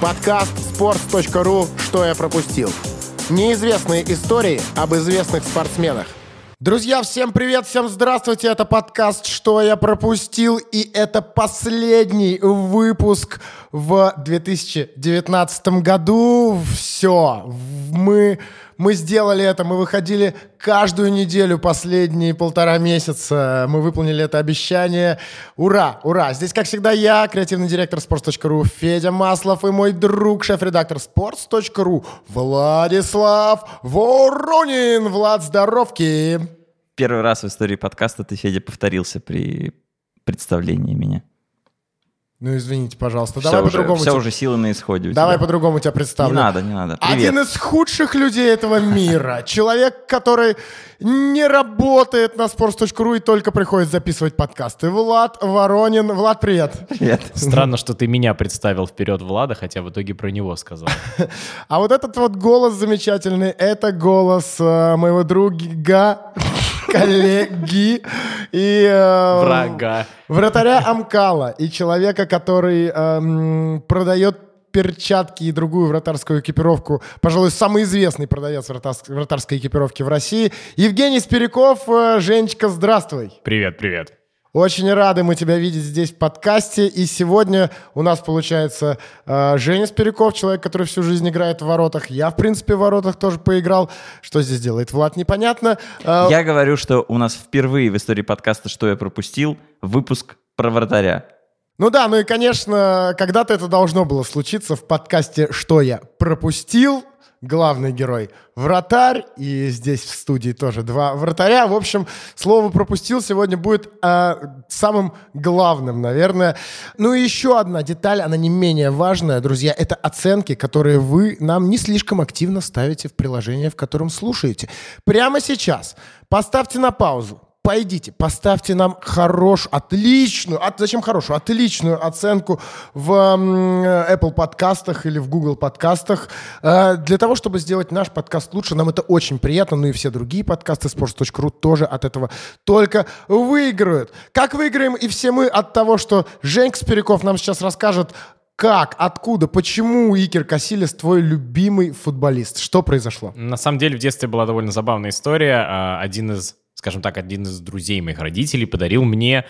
Подкаст sports.ru «Что я пропустил». Неизвестные истории об известных спортсменах. Друзья, всем привет, всем здравствуйте. Это подкаст «Что я пропустил?» И это последний выпуск в 2019 году. Все, мы мы сделали это, мы выходили каждую неделю последние полтора месяца. Мы выполнили это обещание. Ура, ура! Здесь, как всегда, я, креативный директор sports.ru Федя Маслов и мой друг, шеф-редактор sports.ru Владислав Воронин. Влад, здоровки! Первый раз в истории подкаста ты, Федя, повторился при представлении меня. Ну, извините, пожалуйста. Все Давай уже, по-другому. все тебя- уже силы на исходе Давай тебя. по-другому тебя представлю. Не надо, не надо. Привет. Один из худших людей этого мира. Человек, который не работает на sports.ru и только приходит записывать подкасты. Влад Воронин. Влад, привет. Привет. Странно, что ты меня представил вперед Влада, хотя в итоге про него сказал. А вот этот вот голос замечательный, это голос э, моего друга, коллеги и... э, Врага. Вратаря Амкала и человека, который эм, продает перчатки и другую вратарскую экипировку. Пожалуй, самый известный продавец вратарс- вратарской экипировки в России. Евгений Спиряков. Э, Женечка, здравствуй. Привет, привет. Очень рады мы тебя видеть здесь в подкасте. И сегодня у нас получается э, Женя Спиряков, человек, который всю жизнь играет в воротах. Я, в принципе, в воротах тоже поиграл. Что здесь делает Влад, непонятно. Э, Я говорю, что у нас впервые в истории подкаста «Что я пропустил» выпуск про вратаря. Ну да, ну и, конечно, когда-то это должно было случиться в подкасте «Что я пропустил?» Главный герой — вратарь, и здесь в студии тоже два вратаря. В общем, слово «пропустил» сегодня будет э, самым главным, наверное. Ну и еще одна деталь, она не менее важная, друзья, это оценки, которые вы нам не слишком активно ставите в приложение, в котором слушаете. Прямо сейчас поставьте на паузу, пойдите, поставьте нам хорош, отличную, от, зачем хорошую, отличную оценку в м, Apple подкастах или в Google подкастах. Э, для того, чтобы сделать наш подкаст лучше, нам это очень приятно, ну и все другие подкасты sports.ru тоже от этого только выиграют. Как выиграем и все мы от того, что Женька Спиряков нам сейчас расскажет, как, откуда, почему Икер Касильяс твой любимый футболист? Что произошло? На самом деле в детстве была довольно забавная история. А, Один из, скажем так, один из друзей моих родителей подарил мне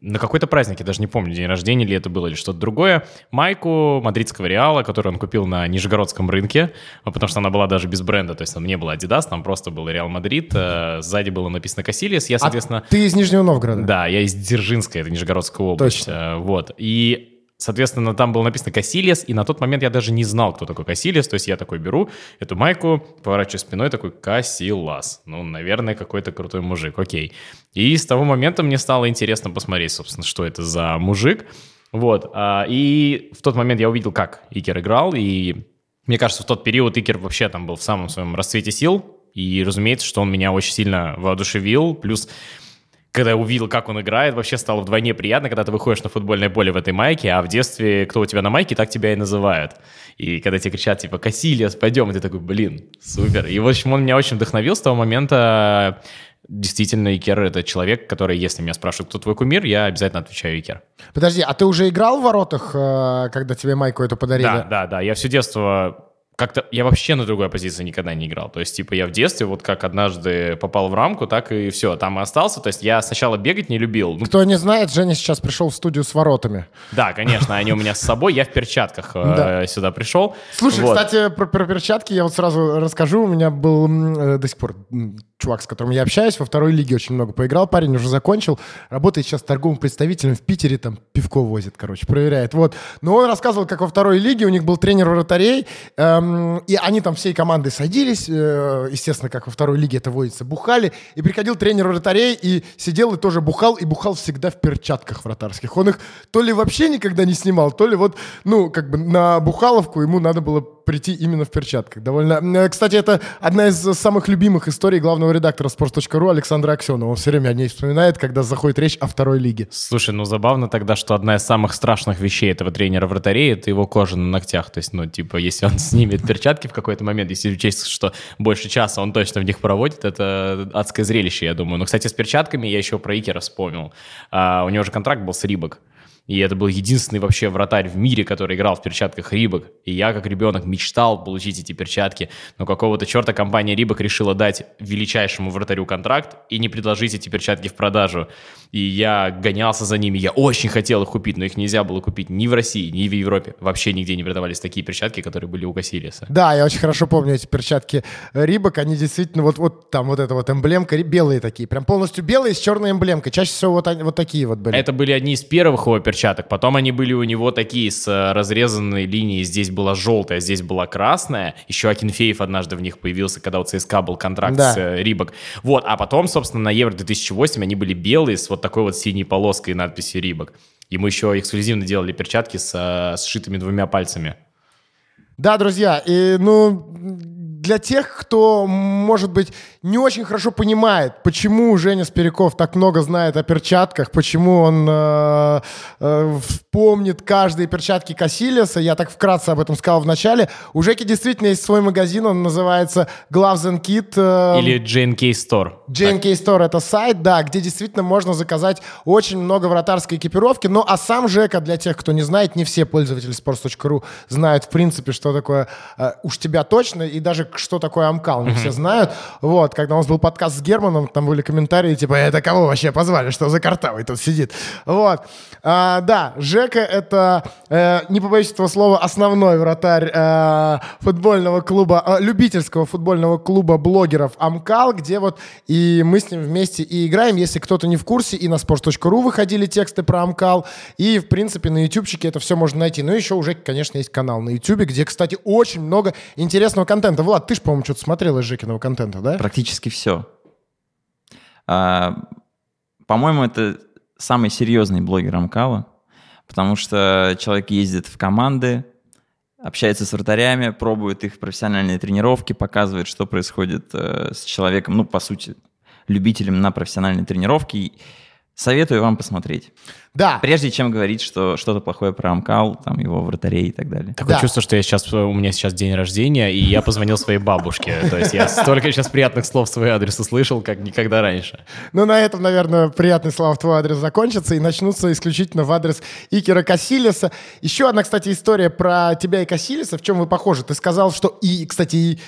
на какой-то праздник, я даже не помню, день рождения ли это было или что-то другое, майку мадридского Реала, которую он купил на Нижегородском рынке, а, потому что она была даже без бренда, то есть там не было Adidas, там просто был Реал Мадрид, э, сзади было написано Касильяс, я, соответственно... А ты из Нижнего Новгорода? Да, я из Дзержинска, это Нижегородская область. Точно. Э, Вот. И Соответственно, там было написано Кассилиас, и на тот момент я даже не знал, кто такой Кассилиас. То есть я такой беру эту майку, поворачиваю спиной, такой Кассилас. Ну, наверное, какой-то крутой мужик, окей. И с того момента мне стало интересно посмотреть, собственно, что это за мужик. Вот. а, И в тот момент я увидел, как Икер играл, и мне кажется, в тот период Икер вообще там был в самом своем расцвете сил, и, разумеется, что он меня очень сильно воодушевил, плюс когда я увидел, как он играет, вообще стало вдвойне приятно, когда ты выходишь на футбольное поле в этой майке, а в детстве кто у тебя на майке, так тебя и называют. И когда тебе кричат, типа, Кассилиас, пойдем, и ты такой, блин, супер. И, в общем, он меня очень вдохновил с того момента. Действительно, Икер — это человек, который, если меня спрашивают, кто твой кумир, я обязательно отвечаю Икер. Подожди, а ты уже играл в воротах, э, когда тебе майку эту подарили? Да, да, да. Я все детство как-то... Я вообще на другой позиции никогда не играл. То есть, типа, я в детстве вот как однажды попал в рамку, так и все, там и остался. То есть, я сначала бегать не любил. Ну, Кто не знает, Женя сейчас пришел в студию с воротами. Да, конечно, они у меня с собой. Я в перчатках э, Да. сюда пришел. Слушай, кстати, про, перчатки я вот сразу расскажу. У меня был э, до сих пор чувак, с которым я общаюсь, во второй лиге очень много поиграл. Парень уже закончил, работает сейчас торговым представителем в Питере, там пивко возит, короче, проверяет. Вот. Но он рассказывал, как во второй лиге у них был тренер вратарей, эм, и они там всей командой садились, э, естественно, как во второй лиге это водится, бухали, и приходил тренер вратарей и сидел и тоже бухал, и бухал всегда в перчатках вратарских. Он их то ли вообще никогда не снимал, то ли вот, ну, как бы на бухаловку ему надо было прийти именно в перчатках. Довольно... э, Кстати, это одна из самых любимых историй главного редактора sports.ru Александра Аксенова. Он все время о ней вспоминает, когда заходит речь о второй лиге. Слушай, ну забавно тогда, что одна из самых страшных вещей этого тренера вратарей — это его кожа на ногтях. То есть, ну, типа, если он снимет перчатки в какой-то момент, если учесть, что больше часа он точно в них проводит, это адское зрелище, я думаю. Но, кстати, с перчатками я еще про Икера вспомнил. А, у него же контракт был с Рибок. И это был единственный вообще вратарь в мире, который играл в перчатках Рибок. И я, как ребенок, мечтал получить эти перчатки. Но какого-то черта компания Рибок решила дать величайшему вратарю контракт и не предложить эти перчатки в продажу. И я гонялся за ними. Я очень хотел их купить, но их нельзя было купить ни в России, ни в Европе. Вообще нигде не продавались такие перчатки, которые были у Кассилиса. Да, я очень хорошо помню эти перчатки Рибок. Они действительно вот, вот там вот эта вот эмблемка, белые такие, прям полностью белые с черной эмблемкой. Чаще всего вот, вот такие вот были. Это были одни из первых его перчаток. Потом они были у него такие с э, разрезанной линией. Здесь была желтая, здесь была красная. Еще Акинфеев однажды в них появился, когда у ЦСКА был контракт Да. с э, Рибок. Вот, а потом, собственно, на Евро 2008 они были белые с вот такой вот синей полоской и надписью Рибок. Ему еще эксклюзивно делали перчатки с э, сшитыми двумя пальцами. Да, друзья, и, ну, для тех, кто, может быть, не очень хорошо понимает, почему Женя Спиряков так много знает о перчатках, почему он э, э, вспомнит каждые перчатки Кассилиса, я так вкратце об этом сказал в начале, у Жеки действительно есть свой магазин, он называется Gloves and Kit. э, Или JNK Store. JNK Store это сайт, да, где действительно можно заказать очень много вратарской экипировки. Ну, а сам Жека, для тех, кто не знает, не все пользователи sports.ru знают, в принципе, что такое э, уж тебя точно, и даже что такое Амкал, не все знают. Вот, когда у нас был подкаст с Германом, там были комментарии, типа, это кого вообще позвали, что за картавый тут сидит? Вот. А, да, Жека это, э, не побоюсь этого слова, основной вратарь э, футбольного клуба, э, любительского футбольного клуба блогеров Амкал, где вот и мы с ним вместе и играем. Если кто-то не в курсе, и на sports.ru выходили тексты про Амкал, и, в принципе, на ютубчике это все можно найти. Ну, еще уже, конечно, есть канал на ютубе, где, кстати, очень много интересного контента. Влад, ты же, по-моему, что-то смотрел из Жекиного контента, да? Практически все. А, по-моему, это самый серьезный блогер Амкала, потому что человек ездит в команды, общается с вратарями, пробует их профессиональные тренировки, показывает, что происходит э, с человеком, ну, по сути, любителем на профессиональной тренировке. Советую вам посмотреть. Да. Прежде чем говорить, что что-то плохое про Амкал, там его вратарей и так далее. Такое Да. чувство, что я сейчас, у меня сейчас день рождения, и я позвонил своей бабушке. То есть я столько сейчас приятных слов в свой адрес услышал, как никогда раньше. Ну, на этом, наверное, приятные слова в твой адрес закончатся и начнутся исключительно в адрес Икера Кассилиса. Еще одна, кстати, история про тебя и Кассилиса. В чем вы похожи? Ты сказал, что и, кстати, и,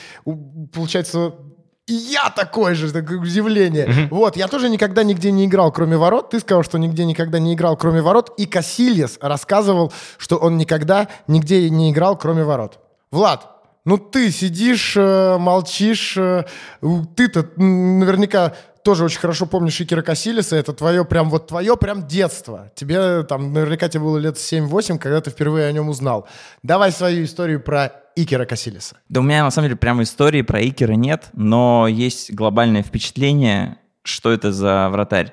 получается, и я такой же, такое удивление. Вот, я тоже никогда нигде не играл, кроме ворот. Ты сказал, что нигде никогда не играл, кроме ворот. И Кассилис рассказывал, что он никогда нигде не играл, кроме ворот. Влад, ну ты сидишь, э, молчишь, э, ты-то наверняка тоже очень хорошо помнишь Икера Кассилиса, это твое прям вот твое прям детство. Тебе там наверняка тебе было лет 7-8, когда ты впервые о нем узнал. Давай свою историю про Икера Кассилиса. Да у меня на самом деле прямо истории про Икера нет, но есть глобальное впечатление, что это за вратарь.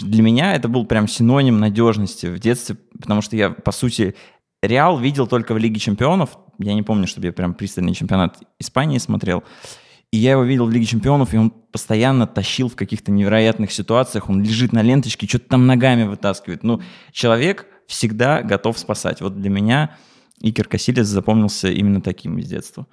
Для меня это был прям синоним надежности в детстве, потому что я, по сути, Реал видел только в Лиге Чемпионов. Я не помню, чтобы я прям пристальный чемпионат Испании смотрел. И я его видел в Лиге Чемпионов, и он постоянно тащил в каких-то невероятных ситуациях. Он лежит на ленточке, что-то там ногами вытаскивает. Ну, человек всегда готов спасать. Вот для меня Икер Касилес запомнился именно таким из детства.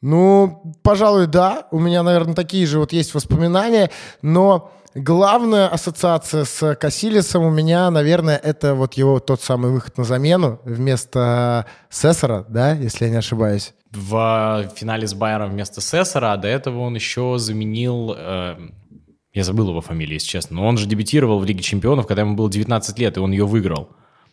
Ну, пожалуй, да. У меня, наверное, такие же вот есть воспоминания, но главная ассоциация с Кассилисом у меня, наверное, это вот его тот самый выход на замену вместо Сессора, да, если я не ошибаюсь. В финале с Байером вместо Сессора, а до этого он еще заменил... э, я забыл его фамилию, если честно. Но он же дебютировал в Лиге Чемпионов, когда ему было 19 лет, и он ее выиграл.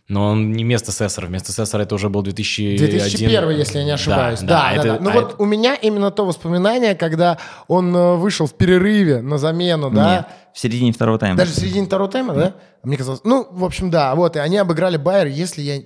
Но он не вместо Сессора. Вместо Сессора это уже был 2001. 2001, если я не ошибаюсь. Да, да, это- да. Ну а вот это- у меня именно то воспоминание, когда он э, вышел в перерыве на замену, да, Нет, в середине второго тайма. Даже в середине второго тайма, да? Мне казалось, ну, в общем, да, вот, и они обыграли Байер, если я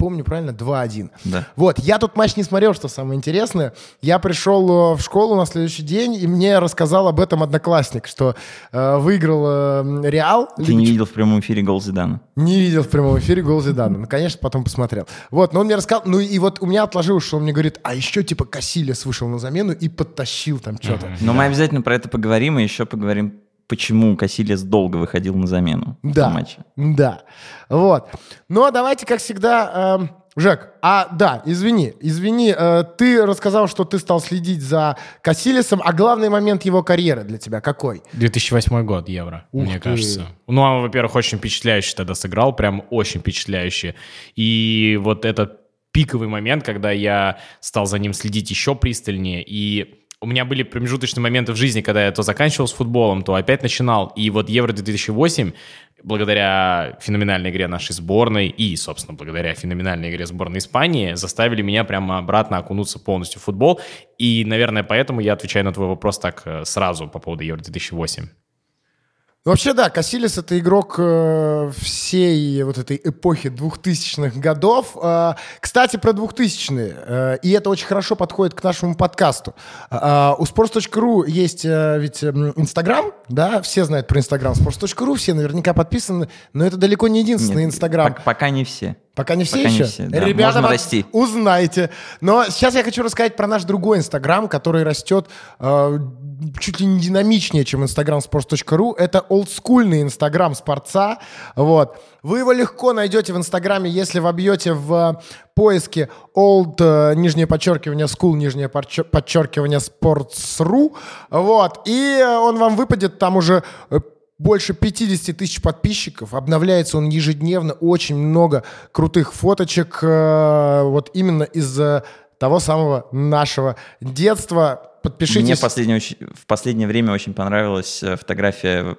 помню правильно, 2-1. Да. Вот, я тут матч не смотрел, что самое интересное. Я пришел э, в школу на следующий день, и мне рассказал об этом одноклассник, что э, выиграл э, Реал. Ты Лигу не видел в прямом эфире гол Зидана. Не видел в прямом эфире гол Зидана. Ну, конечно, потом посмотрел. Вот, но он мне рассказал, ну и вот у меня отложилось, что он мне говорит, а еще типа Кассилес вышел на замену и подтащил там что-то. Но мы обязательно про это поговорим, и еще поговорим, почему Касилес долго выходил на замену в Да. этом матче. Да. Вот. Но давайте, как всегда, эм, Жек, а да, извини, извини, э, ты рассказал, что ты стал следить за Касилисом, а главный момент его карьеры для тебя какой? 2008 год Евро, Ух мне ты. кажется. Ну, он, во-первых, очень впечатляюще тогда сыграл, прям очень впечатляюще. И вот этот пиковый момент, когда я стал за ним следить еще пристальнее, и у меня были промежуточные моменты в жизни, когда я то заканчивал с футболом, то опять начинал. И вот Евро 2008, благодаря феноменальной игре нашей сборной и, собственно, благодаря феноменальной игре сборной Испании, заставили меня прямо обратно окунуться полностью в футбол. И, наверное, поэтому я отвечаю на твой вопрос так э, сразу по поводу Евро 2008. Вообще, да, Касилис — это игрок э, всей вот этой эпохи 2000-х годов. Э, кстати, про 2000-е, э, и это очень хорошо подходит к нашему подкасту. Э, у sports.ru есть э, ведь Инстаграм, да, все знают про Инстаграм sports.ru, все наверняка подписаны, но это далеко не единственный Инстаграм. пок- Пока не все. Пока не все Пока не еще? все, да. Ребята, Можно расти. Узнайте. Но сейчас я хочу рассказать про наш другой Инстаграм, который растет э, чуть ли не динамичнее, чем Инстаграм sports.ru. Это олдскульный Инстаграм спорца. Вот. Вы его легко найдете в Инстаграме, если вобьете в поиске old, э, нижнее подчеркивание, school, нижнее подчер- подчеркивание, sports.ru. Вот. И э, он вам выпадет там уже э, больше 50 тысяч подписчиков. Обновляется он ежедневно. Очень много крутых фоточек. э, вот именно из э, того самого нашего детства. Мне Подпишитесь. в последнее, в последнее время очень понравилась э, фотография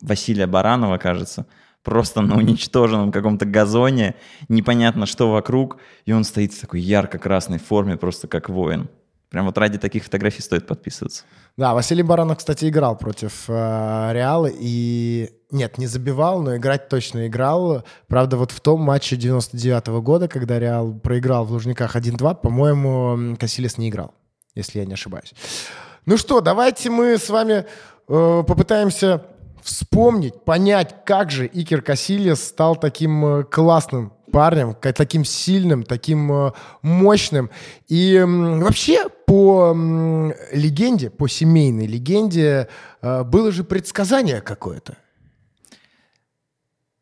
Василия Баранова, кажется. Просто на уничтоженном каком-то газоне, непонятно что вокруг, и он стоит в такой ярко-красной форме, просто как воин. Прям вот ради таких фотографий стоит подписываться. Да, Василий Баранов, кстати, играл против э, Реала и... Нет, не забивал, но играть точно играл. Правда, вот в том матче 99 года, когда Реал проиграл в Лужниках 1-2, по-моему, Касилис не играл, если я не ошибаюсь. Ну что, давайте мы с вами э, попытаемся вспомнить, понять, как же Икер Касилис стал таким э, классным парнем, таким сильным, таким э, мощным. И вообще по легенде, по семейной легенде, э, было же предсказание какое-то.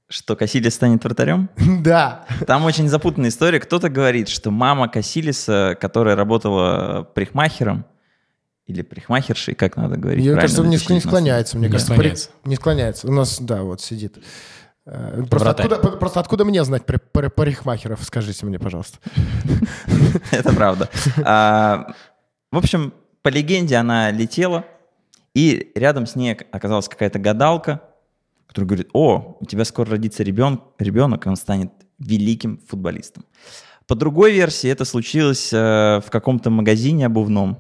Что Касилис станет вратарем? Да. Там очень запутанная история. Кто-то говорит, что мама Касилиса, которая работала парикмахером, или парикмахершей, как надо говорить? Мне кажется, он не, не склоняется, мне Не кажется. склоняется. При- Не склоняется. У нас, да, вот сидит. Э, Просто Вратарь. откуда, просто откуда мне знать про, про парикмахеров? Скажите мне, пожалуйста. Это правда. А, В общем, по легенде она летела, и рядом с ней оказалась какая-то гадалка, которая говорит, о, у тебя скоро родится ребен- ребенок, и он станет великим футболистом. По другой версии это случилось э, в каком-то магазине обувном.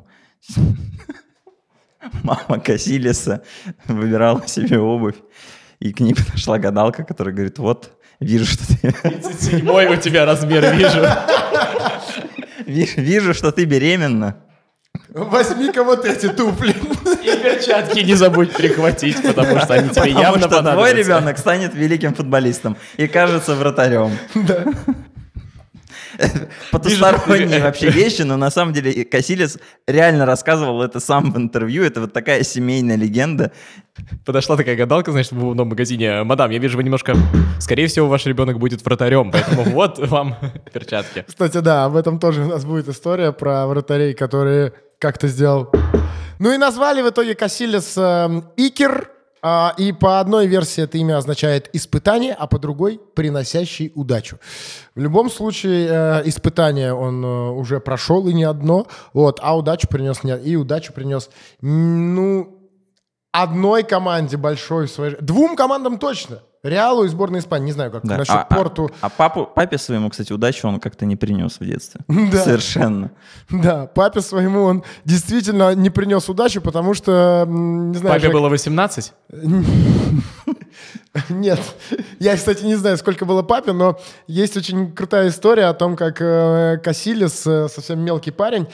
Мама Касилиса выбирала себе обувь, и к ней подошла гадалка, которая говорит, вот, вижу, что ты 37 у тебя размер вижу. Ви- Вижу, что ты беременна. Возьми-ка вот эти туфли. Перчатки не забудь прихватить, потому что они тебе явно что твой ребенок станет великим футболистом и кажется вратарем. Потусторонние Вижу. вообще вещи, но на самом деле и Касилец реально рассказывал это сам в интервью. Это вот такая семейная легенда. Подошла такая гадалка, значит, в обувном магазине. Мадам, я вижу, вы немножко... Скорее всего, ваш ребенок будет вратарем, поэтому вот вам перчатки. Кстати, да, об этом тоже у нас будет история про вратарей, которые как-то сделал. Ну и назвали в итоге Касилес эм, Икер, а, и по одной версии это имя означает испытание, а по другой приносящий удачу. В любом случае э, испытание он э, уже прошел и не одно, вот, а удачу принес не и удачу принес, ну одной команде большой в своей, двум командам точно. Реалу и сборной Испании. Не знаю, как Да. насчет А- а- Порту. А, папу, папе своему, кстати, удачу он как-то не принес в детстве. Да. Совершенно. Да, папе своему он действительно не принес удачу, потому что, не знаю... Папе было 18? Нет. Я, кстати, не знаю, сколько было папе, но есть очень крутая история о том, как э, Касилис, э, совсем мелкий парень,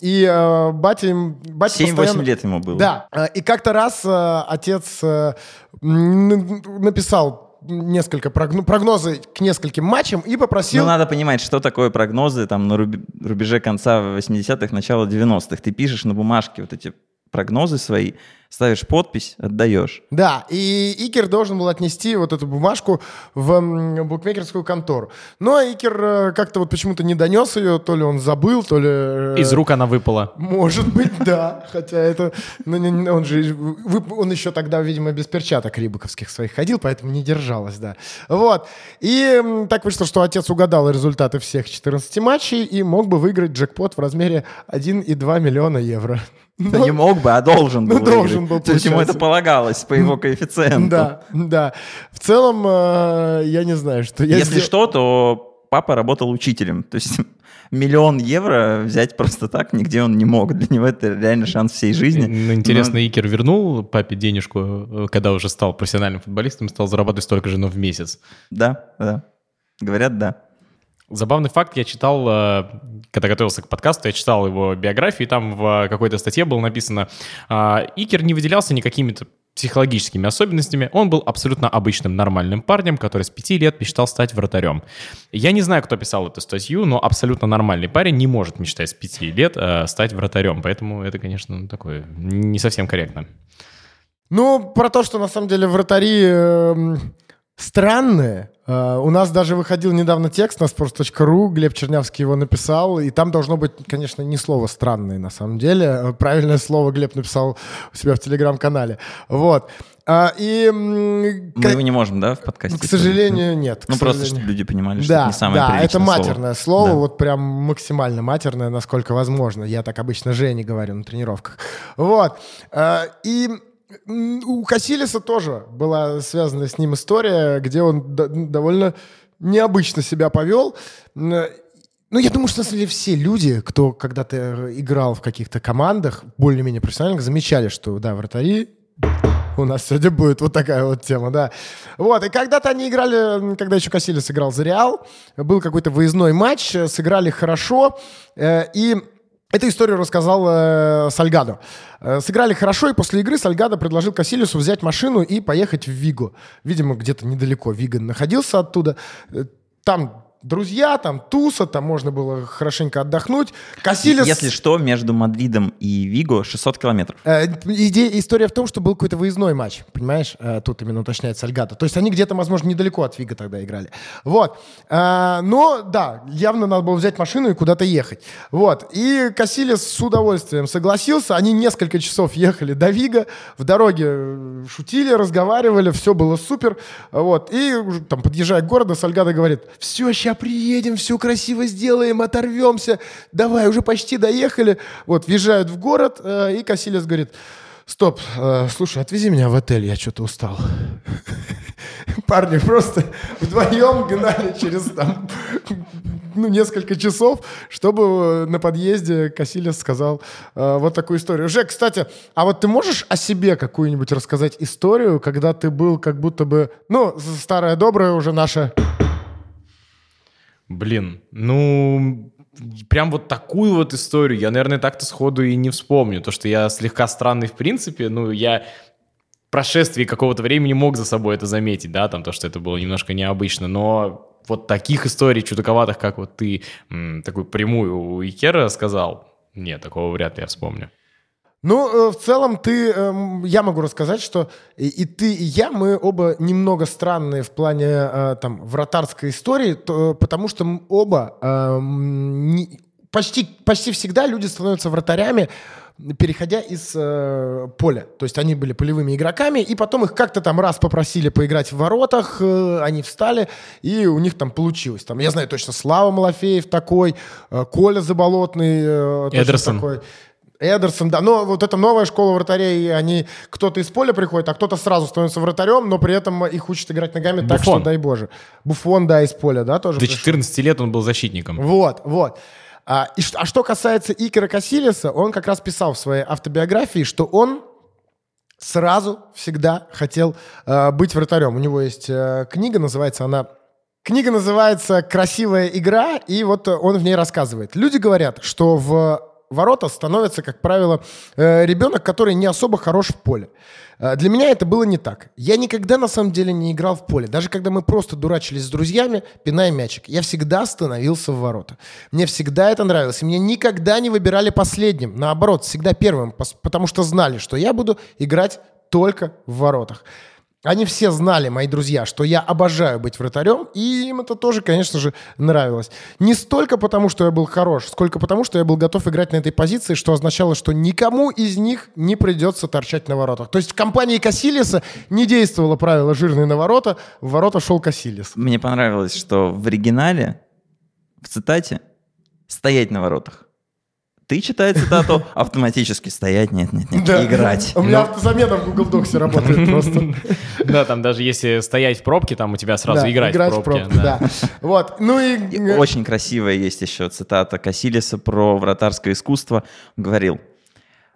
и э, батя, им- батя 7-8 постоянно- лет ему было. Да, э, и как-то раз э, отец э, написал несколько прогно- прогнозы к нескольким матчам и попросил... Ну, надо понимать, что такое прогнозы там на рубеже конца 80-х, начала 90-х. Ты пишешь на бумажке вот эти прогнозы свои ставишь подпись, отдаешь. Да, и Икер должен был отнести вот эту бумажку в букмекерскую контору. Но Икер э, как-то вот почему-то не донес ее, то ли он забыл, то ли... э, Из рук она выпала. Может быть, да. Хотя это... ну, он же... Он еще тогда, видимо, без перчаток рибаковских своих ходил, поэтому не держалась, да. Вот. И так вышло, что отец угадал результаты всех 14 матчей и мог бы выиграть джекпот в размере 1,2 миллиона евро. Да не мог бы, а должен был ну, должен был, То есть ему это получается. полагалось по его коэффициенту. Да, да. В целом, э, я не знаю, что... я Если что, то папа работал учителем. То есть миллион евро взять просто так нигде он не мог. Для него это реально шанс всей жизни. Ну, интересно, Икер вернул папе денежку, э, когда уже стал профессиональным футболистом, стал зарабатывать столько же, но в месяц. Да, да. Говорят, да. Забавный факт, я читал, э, когда готовился к подкасту, я читал его биографию, и там в какой-то статье было написано, а, Икер не выделялся никакими-то психологическими особенностями, он был абсолютно обычным нормальным парнем, который с пяти лет мечтал стать вратарем. Я не знаю, кто писал эту статью, но абсолютно нормальный парень не может мечтать с пяти лет э, стать вратарем, поэтому это, конечно, такое не совсем корректно. Ну, про то, что на самом деле вратари эм, странные. Э, у нас даже выходил недавно текст на sports.ru, Глеб Чернявский его написал, и там должно быть, конечно, не слово «странные» на самом деле. Э, Правильное слово Глеб написал у себя в телеграм-канале. Вот. А, и... Мы его не можем, да, в подкасте? к сожалению, нет. к Ну, просто, сожалению. чтобы люди понимали, что Да, это не самое да, это слово. матерное слово, Да. вот прям максимально матерное, насколько возможно. Я так обычно Жене говорю на тренировках. Вот. А, И у Хасилиса тоже была связана с ним история, где он до- довольно необычно себя повел. Ну, я думаю, что на самом деле все люди, кто когда-то играл в каких-то командах, более-менее профессиональных, замечали, что, да, вратари у нас сегодня будет вот такая вот тема, да. Вот, и когда-то они играли, когда еще Кассилис играл за Реал, был какой-то выездной матч, э, сыграли хорошо, э, и эту историю рассказал э, Сальгадо. Э, сыграли хорошо, и после игры Сальгадо предложил Кассилису взять машину и поехать в Вигу. Видимо, где-то недалеко Вига находился оттуда. Э, Там друзья, там туса, там можно было хорошенько отдохнуть. Кассилис... Если что, между Мадридом и Виго 600 километров. Э, иде- история в том, что был какой-то выездной матч, понимаешь? Э, Тут именно уточняет Сальгата. То есть они где-то, возможно, недалеко от Вига тогда играли. Вот. Э, Но, да, явно надо было взять машину и куда-то ехать. Вот. И Кассилис с удовольствием согласился. Они несколько часов ехали до Вига. В дороге шутили, разговаривали, все было супер. Вот. И там, подъезжая к городу, Сальгада говорит, все, сейчас приедем, все красиво сделаем, оторвемся. Давай, уже почти доехали. Вот, въезжают в город, э, и Кассилис говорит, стоп, э, слушай, отвези меня в отель, я что-то устал. Парни просто вдвоем гнали через там, ну, несколько часов, чтобы на подъезде Кассилис сказал э, вот такую историю. Жек, кстати, а вот ты можешь о себе какую-нибудь рассказать историю, когда ты был как будто бы, ну, старая добрая уже наша... Блин, ну, прям вот такую вот историю я, наверное, так-то сходу и не вспомню. То, что я слегка странный в принципе, ну, я в прошествии какого-то времени мог за собой это заметить, да, там то, что это было немножко необычно, но вот таких историй чудаковатых, как вот ты м, такую прямую у Икера сказал, нет, такого вряд ли я вспомню. Ну, э, в целом, ты, эм, я могу рассказать, что и, и ты, и я, мы оба немного странные в плане э, там вратарской истории, то, э, потому что оба эм, не- почти, почти всегда люди становятся вратарями, переходя из э, поля. То есть они были полевыми игроками, и потом их как-то там раз попросили поиграть в воротах, э, они встали, и у них там получилось. Там, я знаю точно, Слава Малафеев такой, э, Коля Заболотный э, Эдерсон. такой. Эдерсон, да. Но вот эта новая школа вратарей, они кто-то из поля приходит, а кто-то сразу становится вратарем, но при этом их учат играть ногами так, Буфон. что дай боже. Буфон, да, из поля, да, тоже До пришел? 14 лет он был защитником. Вот, вот. А, и а что касается Икера Кассилиса, он как раз писал в своей автобиографии, что он сразу всегда хотел э, быть вратарем. У него есть э, книга, называется она... Книга называется «Красивая игра», и вот он в ней рассказывает. Люди говорят, что в ворота становится, как правило, э, ребенок, который не особо хорош в поле. Э, Для меня это было не так. Я никогда на самом деле не играл в поле. Даже когда мы просто дурачились с друзьями, пиная мячик, я всегда становился в ворота. Мне всегда это нравилось. И меня никогда не выбирали последним. Наоборот, всегда первым, потому что знали, что я буду играть только в воротах. Они все знали, мои друзья, что я обожаю быть вратарем, и им это тоже, конечно же, нравилось. Не столько потому, что я был хорош, сколько потому, что я был готов играть на этой позиции, что означало, что никому из них не придется торчать на воротах. То есть в компании Кассилиса не действовало правило «жирный на ворота», в ворота шел Кассилис. Мне понравилось, что в оригинале, в цитате, стоять на воротах. Ты читай цитату, автоматически стоять, нет, нет, нет, Да. играть. У меня Ну. автозамена в Google Доксе работает просто. Да, там даже если стоять в пробке, там у тебя сразу Да, играть, в пробке. да. Вот, ну и... И Очень красивая есть еще цитата Кассилиса про вратарское искусство. Он говорил,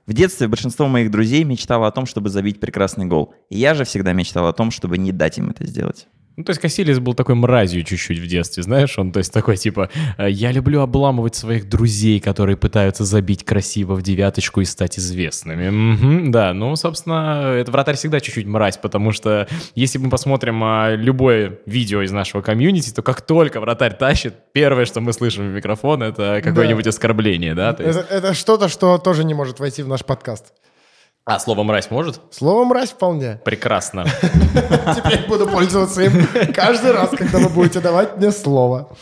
в детстве большинство моих друзей мечтало о том, чтобы забить прекрасный гол. И я же всегда мечтал о том, чтобы не дать им это сделать. Ну, то есть Кассилис был такой мразью чуть-чуть в детстве, знаешь? Он, то есть, такой, типа, «Э, я люблю обламывать своих друзей, которые пытаются забить красиво в девяточку и стать известными. Мгм, да, ну, собственно, это вратарь всегда чуть-чуть мразь, потому что если мы посмотрим а, любое видео из нашего комьюнити, то как только вратарь тащит, первое, что мы слышим в микрофон, это какое-нибудь оскорбление, да? Есть- Это, это что-то, что тоже не может войти в наш подкаст. А слово «мразь» может? Слово «мразь» вполне. Прекрасно. Теперь буду пользоваться им каждый раз, когда вы будете давать мне слово.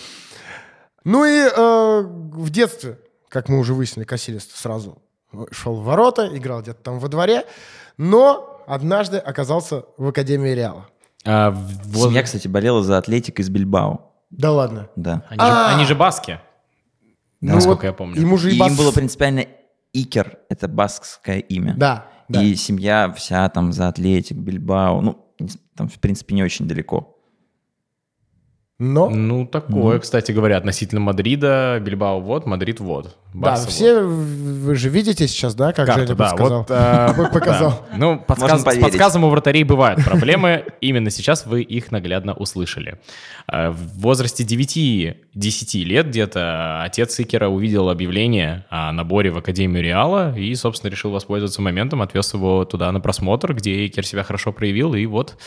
Ну и э, в детстве, как мы уже выяснили, Кассилис сразу шел в ворота, играл где-то там во дворе, но однажды оказался в Академии Реала. А, вот- Семья, кстати, болела за Атлетик из Бильбао. Да ладно. Да. Они, же, они же баски, Ну насколько вот я помню. Ему же И и бас- им было принципиально Икер, это баскское имя. Да, И семья вся там за Атлетик, Бильбао, ну, там, в принципе, не очень далеко. Но, Ну, такое, кстати говоря, относительно Мадрида, Бильбао вот, Мадрид вот. да, Барса вот. все вы же видите сейчас, да, как Карту, Женя да, подсказал? вот, э, показал. да. Ну, подсказ- с подсказом у вратарей бывают проблемы. Именно сейчас вы их наглядно услышали. Э, В возрасте 9-10 лет где-то отец Икера увидел объявление о наборе в Академию Реала и, собственно, решил воспользоваться моментом, отвез его туда на просмотр, где Икер себя хорошо проявил, и вот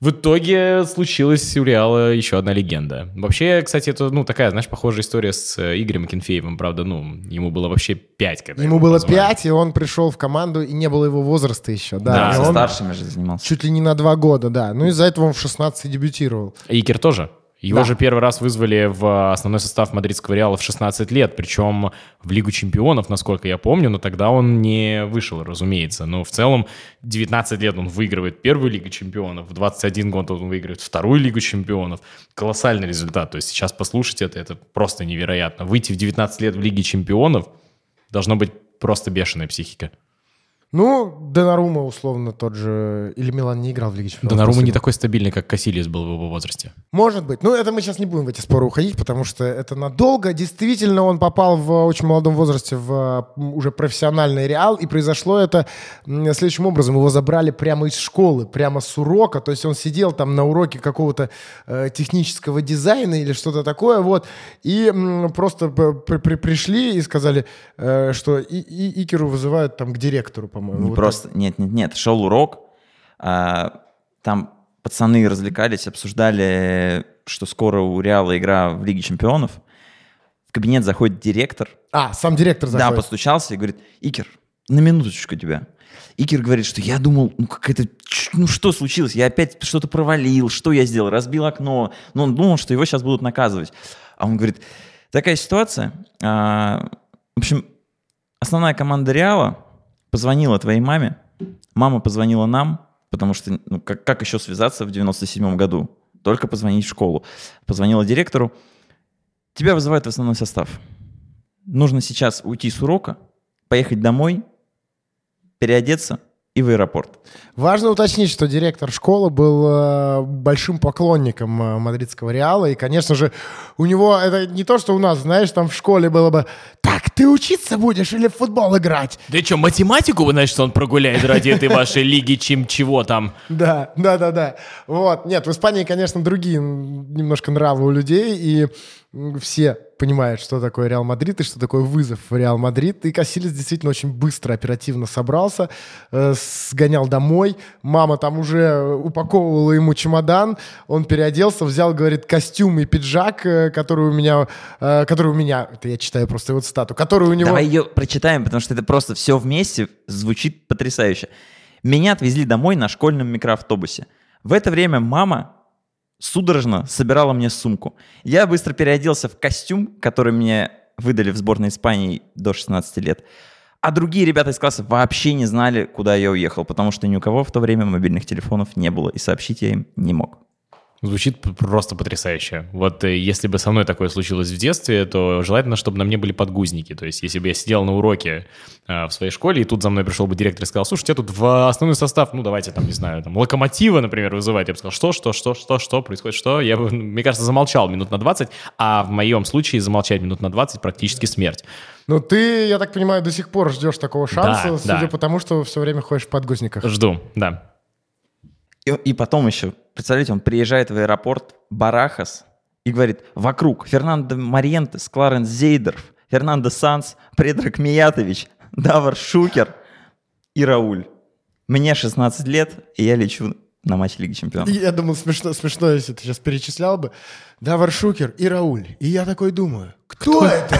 в итоге случилась у Реала еще одна легенда. Вообще, кстати, это, ну, такая, знаешь, похожая история с э, Игорем Кенфеевым, правда, ну, ему было вообще 5, когда Ему было. 5, и он пришел в команду, и не было его возраста еще. Да, Да, и Со он старшими же занимался. чуть ли не на два года, да. Ну, из-за этого он в 16 дебютировал. Икер тоже. Его Да. же первый раз вызвали в основной состав мадридского Реала в 16 лет, причем в Лигу чемпионов, насколько я помню, но тогда он не вышел, разумеется. Но в целом 19 лет он выигрывает первую Лигу чемпионов, в 21 год он выигрывает вторую Лигу чемпионов. Колоссальный результат. То есть сейчас послушайте это, это просто невероятно. Выйти в 19 лет в Лиге чемпионов должно быть просто бешеная психика. Ну, Донарума, условно, тот же... Или Милан не играл в Лиге Чемпионов. Донарума не такой стабильный, как Кассилис был в его возрасте. Может быть. Ну, это мы сейчас не будем в эти споры уходить, потому что это надолго. Действительно, он попал в очень молодом возрасте в уже профессиональный Реал, и произошло это следующим образом. Его забрали прямо из школы, прямо с урока. То есть он сидел там на уроке какого-то э, технического дизайна или что-то такое, вот. И м, просто при- при- пришли и сказали, э, что и, и- Икеру вызывают там к директору, по-моему. Не Вот просто, нет, нет, нет, шел урок, а, там пацаны развлекались, обсуждали, что скоро у Реала игра в Лиге Чемпионов. В кабинет заходит директор, так. А, сам директор да, заходит. постучался и говорит, Икер, на минуточку тебя. Икер говорит, что я думал, ну какая-то, ч- ну что случилось? Я опять что-то провалил, что я сделал? Разбил окно. Ну он думал, что его сейчас будут наказывать. А он говорит, такая ситуация. а, в общем, основная команда Реала позвонила твоей маме, мама позвонила нам, потому что ну, как, как еще связаться в 97 году? Только позвонить в школу. Позвонила директору. Тебя вызывают в основной состав. Нужно сейчас уйти с урока, поехать домой, переодеться и в аэропорт. Важно уточнить, что директор школы был э, большим поклонником э, мадридского Реала, и, конечно же, у него это не то, что у нас, знаешь, там в школе было бы «Так, ты учиться будешь или в футбол играть?» Да что, математику, вы знаете, что он прогуляет ради этой вашей лиги, чем чего там? Да, да, да, да. Вот. Нет, в Испании, конечно, другие немножко нравы у людей, и все понимают, что такое Реал Мадрид и что такое вызов в Реал Мадрид. И Касильяс действительно очень быстро, оперативно собрался, э, сгонял домой. Мама там уже упаковывала ему чемодан. Он переоделся, взял, говорит, костюм и пиджак, э, который у меня, э, который у меня, это я читаю просто его цитату, который у него... Давай ее прочитаем, потому что это просто все вместе звучит потрясающе. Меня отвезли домой на школьном микроавтобусе. В это время мама судорожно собирала мне сумку. Я быстро переоделся в костюм, который мне выдали в сборной Испании до 16 лет. А другие ребята из класса вообще не знали, куда я уехал, потому что ни у кого в то время мобильных телефонов не было, и сообщить я им не мог. Звучит просто потрясающе. Вот э, если бы со мной такое случилось в детстве, то желательно, чтобы на мне были подгузники. То есть если бы я сидел на уроке э, в своей школе, и тут за мной пришел бы директор и сказал, слушай, у тебя тут в основной состав, ну давайте там, не знаю, там локомотива, например, вызывать. Я бы сказал, что, что, что, что, что происходит, что? Я бы, мне кажется, замолчал минут на 20, а в моем случае замолчать минут на 20 практически смерть. Ну, ты, я так понимаю, до сих пор ждешь такого шанса, Да, судя да. по тому, что все время ходишь в подгузниках. Жду, да. И, и потом еще, представляете, он приезжает в аэропорт Барахас и говорит, вокруг Фернандо Мариентес, Кларенс Зейдерф, Фернандо Санс, Предрак Миятович, Давар Шукер и Рауль. Мне 16 лет, и я лечу на матч Лиги Чемпионов. Я думал, смешно, смешно, если ты сейчас перечислял бы. Давар Шукер и Рауль. И я такой думаю, кто, это?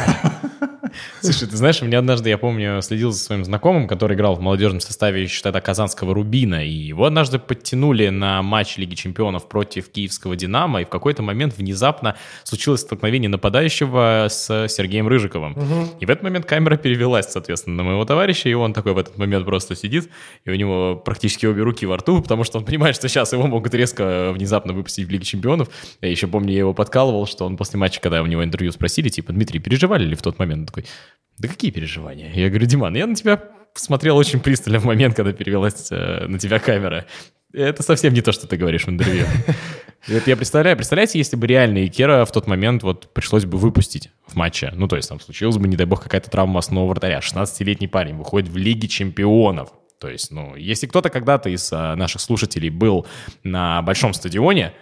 Слушай, ты знаешь, у меня однажды, я помню, следил за своим знакомым, который играл в молодежном составе еще тогда Казанского Рубина, и его однажды подтянули на матч Лиги Чемпионов против киевского «Динамо», и в какой-то момент внезапно случилось столкновение нападающего с Сергеем Рыжиковым. И в этот момент камера перевелась, соответственно, на моего товарища, и он такой в этот момент просто сидит, и у него практически обе руки во рту, потому что он понимает, что сейчас его могут резко внезапно выпустить в Лиге Чемпионов. Я еще помню, я его подкалывал, что он после матча, когда у него интервью спросили, типа, Дмитрий, переживали ли в тот момент? Он такой, да какие переживания? Я говорю, Диман, я на тебя смотрел очень пристально в момент, когда перевелась э, на тебя камера. Это совсем не то, что ты говоришь в интервью. Это я представляю. Представляете, если бы реально Икера в тот момент вот пришлось бы выпустить в матче. Ну, то есть там случилась бы, не дай бог, какая-то травма основного вратаря. 16-летний парень выходит в Лиге Чемпионов. То есть, ну, если кто-то когда-то из а, наших слушателей был на большом стадионе,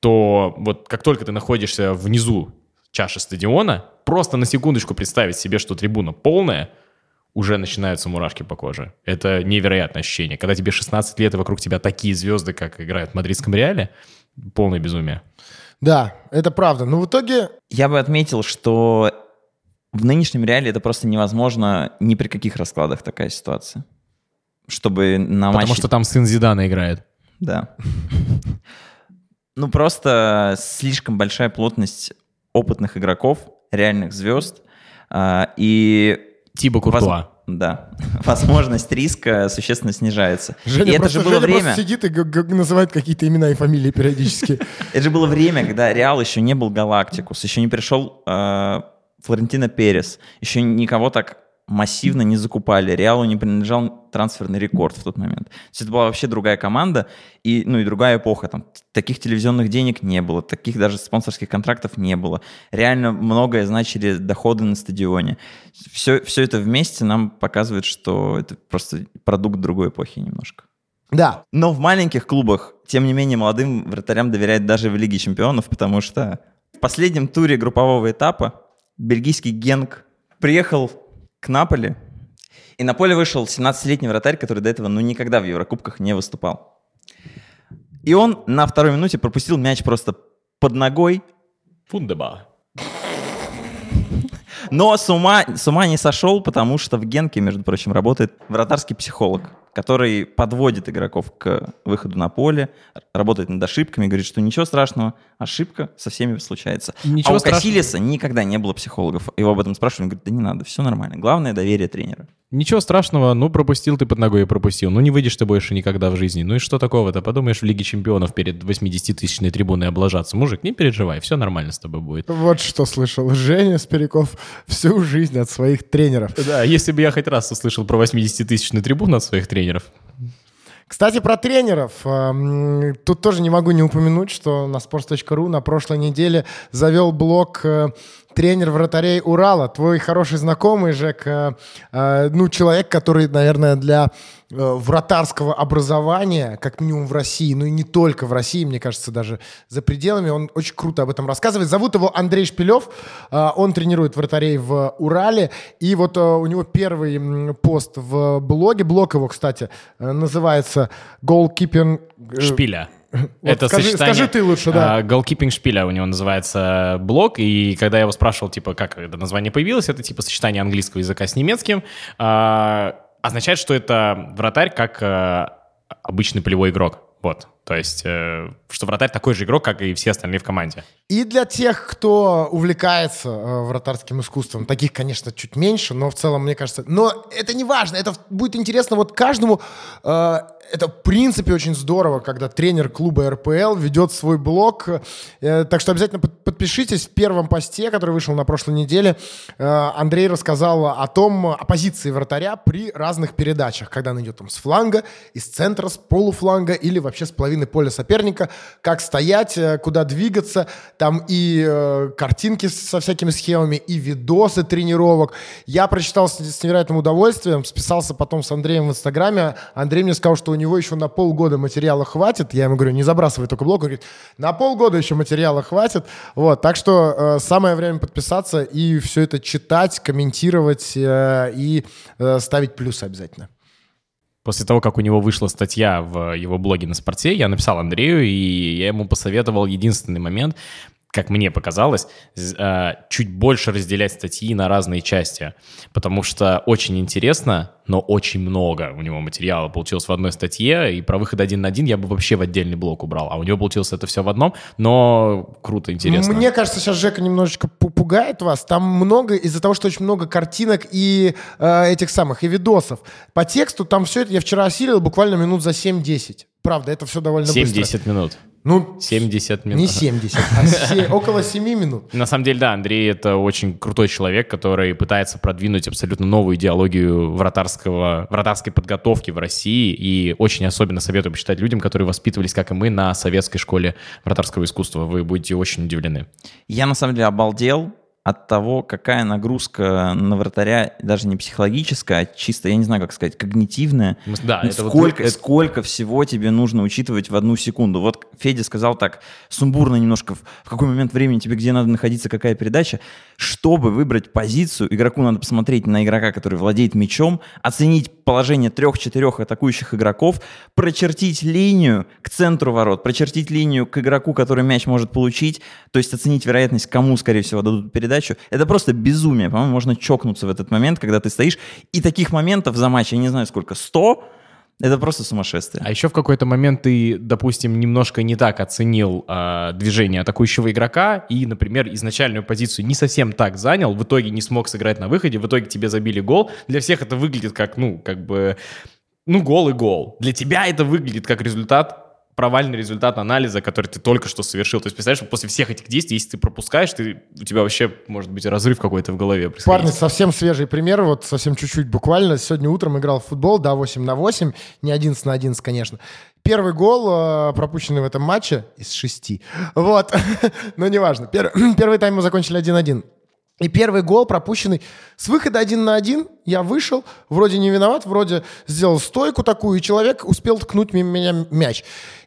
то вот как только ты находишься внизу чаши стадиона, просто на секундочку представить себе, что трибуна полная, уже начинаются мурашки по коже. Это невероятное ощущение. Когда тебе 16 лет и вокруг тебя такие звезды, как играют в мадридском Реале, полное безумие. Да, это правда. Но в итоге Я бы отметил, что в нынешнем реале это просто невозможно ни при каких раскладах такая ситуация. Чтобы на Потому матче... что там сын Зидана играет. Да. Ну, просто слишком большая плотность опытных игроков, реальных звезд, а, и... Воз- Куртуа. Да. Возможность риска существенно снижается. Женя, и это же было Женя время... сидит и называет какие-то имена и фамилии периодически. Это же было время, когда Реал еще не был Галактикус, еще не пришел э, Флорентино Перес, еще никого так массивно не закупали. Реалу не принадлежал трансферный рекорд в тот момент. То есть это была вообще другая команда и, ну, и другая эпоха. Там таких телевизионных денег не было, таких даже спонсорских контрактов не было. Реально многое значили доходы на стадионе. Все, все это вместе нам показывает, что это просто продукт другой эпохи немножко. Да, Но в маленьких клубах, тем не менее, молодым вратарям доверяют даже в Лиге чемпионов, потому что в последнем туре группового этапа бельгийский Генк приехал к Наполи, и на поле вышел 17-летний вратарь, который до этого ну, никогда в Еврокубках не выступал. И он на второй минуте пропустил мяч просто под ногой, Фундеба. но с ума, с ума не сошел, потому что в Генке, между прочим, работает вратарский психолог, который подводит игроков к выходу на поле, работает над ошибками, говорит, что ничего страшного, ошибка со всеми случается. Ничего а у страшного. Касилиса никогда не было психологов. Его об этом спрашивали, он говорит, да не надо, все нормально. Главное доверие тренера. Ничего страшного, ну пропустил ты под ногой и пропустил. Ну не выйдешь ты больше никогда в жизни. Ну и что такого-то? Подумаешь, в Лиге Чемпионов перед 80-тысячной трибуной облажаться. Мужик, не переживай, все нормально с тобой будет. вот что слышал Женя Спиряков всю жизнь от своих тренеров. Да, если бы я хоть раз услышал про 80-тысячную трибуну от своих тренеров. Кстати, про тренеров. Эм, Тут тоже не могу не упомянуть, что на sports.ru на прошлой неделе завел блог э, тренер вратарей Урала, твой хороший знакомый, Жек, э, э, ну, человек, который, наверное, для э, вратарского образования, как минимум в России, ну и не только в России, мне кажется, даже за пределами, он очень круто об этом рассказывает. Зовут его Андрей Шпилев, он тренирует вратарей в Урале, и вот у него первый пост в блоге, блог его, кстати, называется «Goalkeeping...» Шпиля. Вот скажи- скажи ты лучше, да. а, Goalkeeping шпиля у него называется блог, и когда я его спрашивал, типа, как это название появилось, это типа сочетание английского языка с немецким, а, означает, что это вратарь как а, обычный полевой игрок. Вот. То есть, э, что вратарь такой же игрок, как и все остальные в команде. И для тех, кто увлекается э, вратарским искусством, таких, конечно, чуть меньше, но в целом, мне кажется... Но это не важно, это будет интересно вот каждому. Э, это, в принципе, очень здорово, когда тренер клуба РПЛ ведет свой блог. Э, так что обязательно под- подпишитесь. В первом посте, который вышел на прошлой неделе, э, Андрей рассказал о том, о позиции вратаря при разных передачах, когда он идет там с фланга, из центра, с полуфланга или вообще с половины поля соперника, как стоять, э, куда двигаться. Там и картинки со всякими схемами, и видосы тренировок. Я прочитал с невероятным удовольствием, списался потом с Андреем в Инстаграме. Андрей мне сказал, что у него еще на полгода материала хватит. Я ему говорю, не забрасывай только блок. Он говорит, на полгода еще материала хватит. Вот, так что э, самое время подписаться и все это читать, комментировать э, и э, ставить плюсы обязательно. После того, как у него вышла статья в его блоге на спорте, я написал Андрею, и я ему посоветовал единственный момент, как мне показалось, э, чуть больше разделять статьи на разные части, потому что очень интересно, но очень много у него материала получилось в одной статье, и про выход один на один я бы вообще в отдельный блок убрал, а у него получилось это все в одном, но круто, интересно. Мне кажется, сейчас Жека немножечко пу- пугает вас. Там много, из-за того, что очень много картинок и э, этих самых, и видосов. По тексту там все это я вчера осилил буквально минут за 7-10. Правда, это все довольно быстро. 70 минут. Ну, 70 минут. не 70, а се- около 7 минут. На самом деле, да, Андрей это очень крутой человек, который пытается продвинуть абсолютно новую идеологию вратарского, вратарской подготовки в России. И очень особенно советую почитать людям, которые воспитывались, как и мы, на советской школе вратарского искусства. Вы будете очень удивлены. Я на самом деле обалдел от того, какая нагрузка на вратаря, даже не психологическая, а чисто, я не знаю, как сказать, когнитивная. Да, Ну, это вот- сколько, это- сколько всего тебе нужно учитывать в одну секунду. Вот Федя сказал так, сумбурно немножко, в какой момент времени тебе где надо находиться, какая передача. Чтобы выбрать позицию, игроку надо посмотреть на игрока, который владеет мячом, оценить положение трех-четырех атакующих игроков, прочертить линию к центру ворот, прочертить линию к игроку, который мяч может получить, то есть оценить вероятность, кому, скорее всего, дадут передачу. Это просто безумие. По-моему, можно чокнуться в этот момент, когда ты стоишь. И таких моментов за матч, я не знаю сколько, 100, это просто сумасшествие. А еще в какой-то момент ты, допустим, немножко не так оценил а, движение атакующего игрока и, например, изначальную позицию не совсем так занял, в итоге не смог сыграть на выходе, в итоге тебе забили гол. Для всех это выглядит как, ну, как бы, ну, гол и гол. Для тебя это выглядит как результат провальный результат анализа, который ты только что совершил. То есть, представляешь, что после всех этих действий, если ты пропускаешь, ты, у тебя вообще, может быть, разрыв какой-то в голове. Парни, совсем свежий пример, вот совсем чуть-чуть буквально. Сегодня утром играл в футбол, да, 8 на 8, не 11 на 11, конечно. Первый гол, э, пропущенный в этом матче, из шести. Вот, но неважно. Пер- Первый тайм мы закончили 1-1. И первый гол пропущенный с выхода один на один. Я вышел, вроде не виноват, вроде сделал стойку такую, и человек успел ткнуть мимо меня мяч.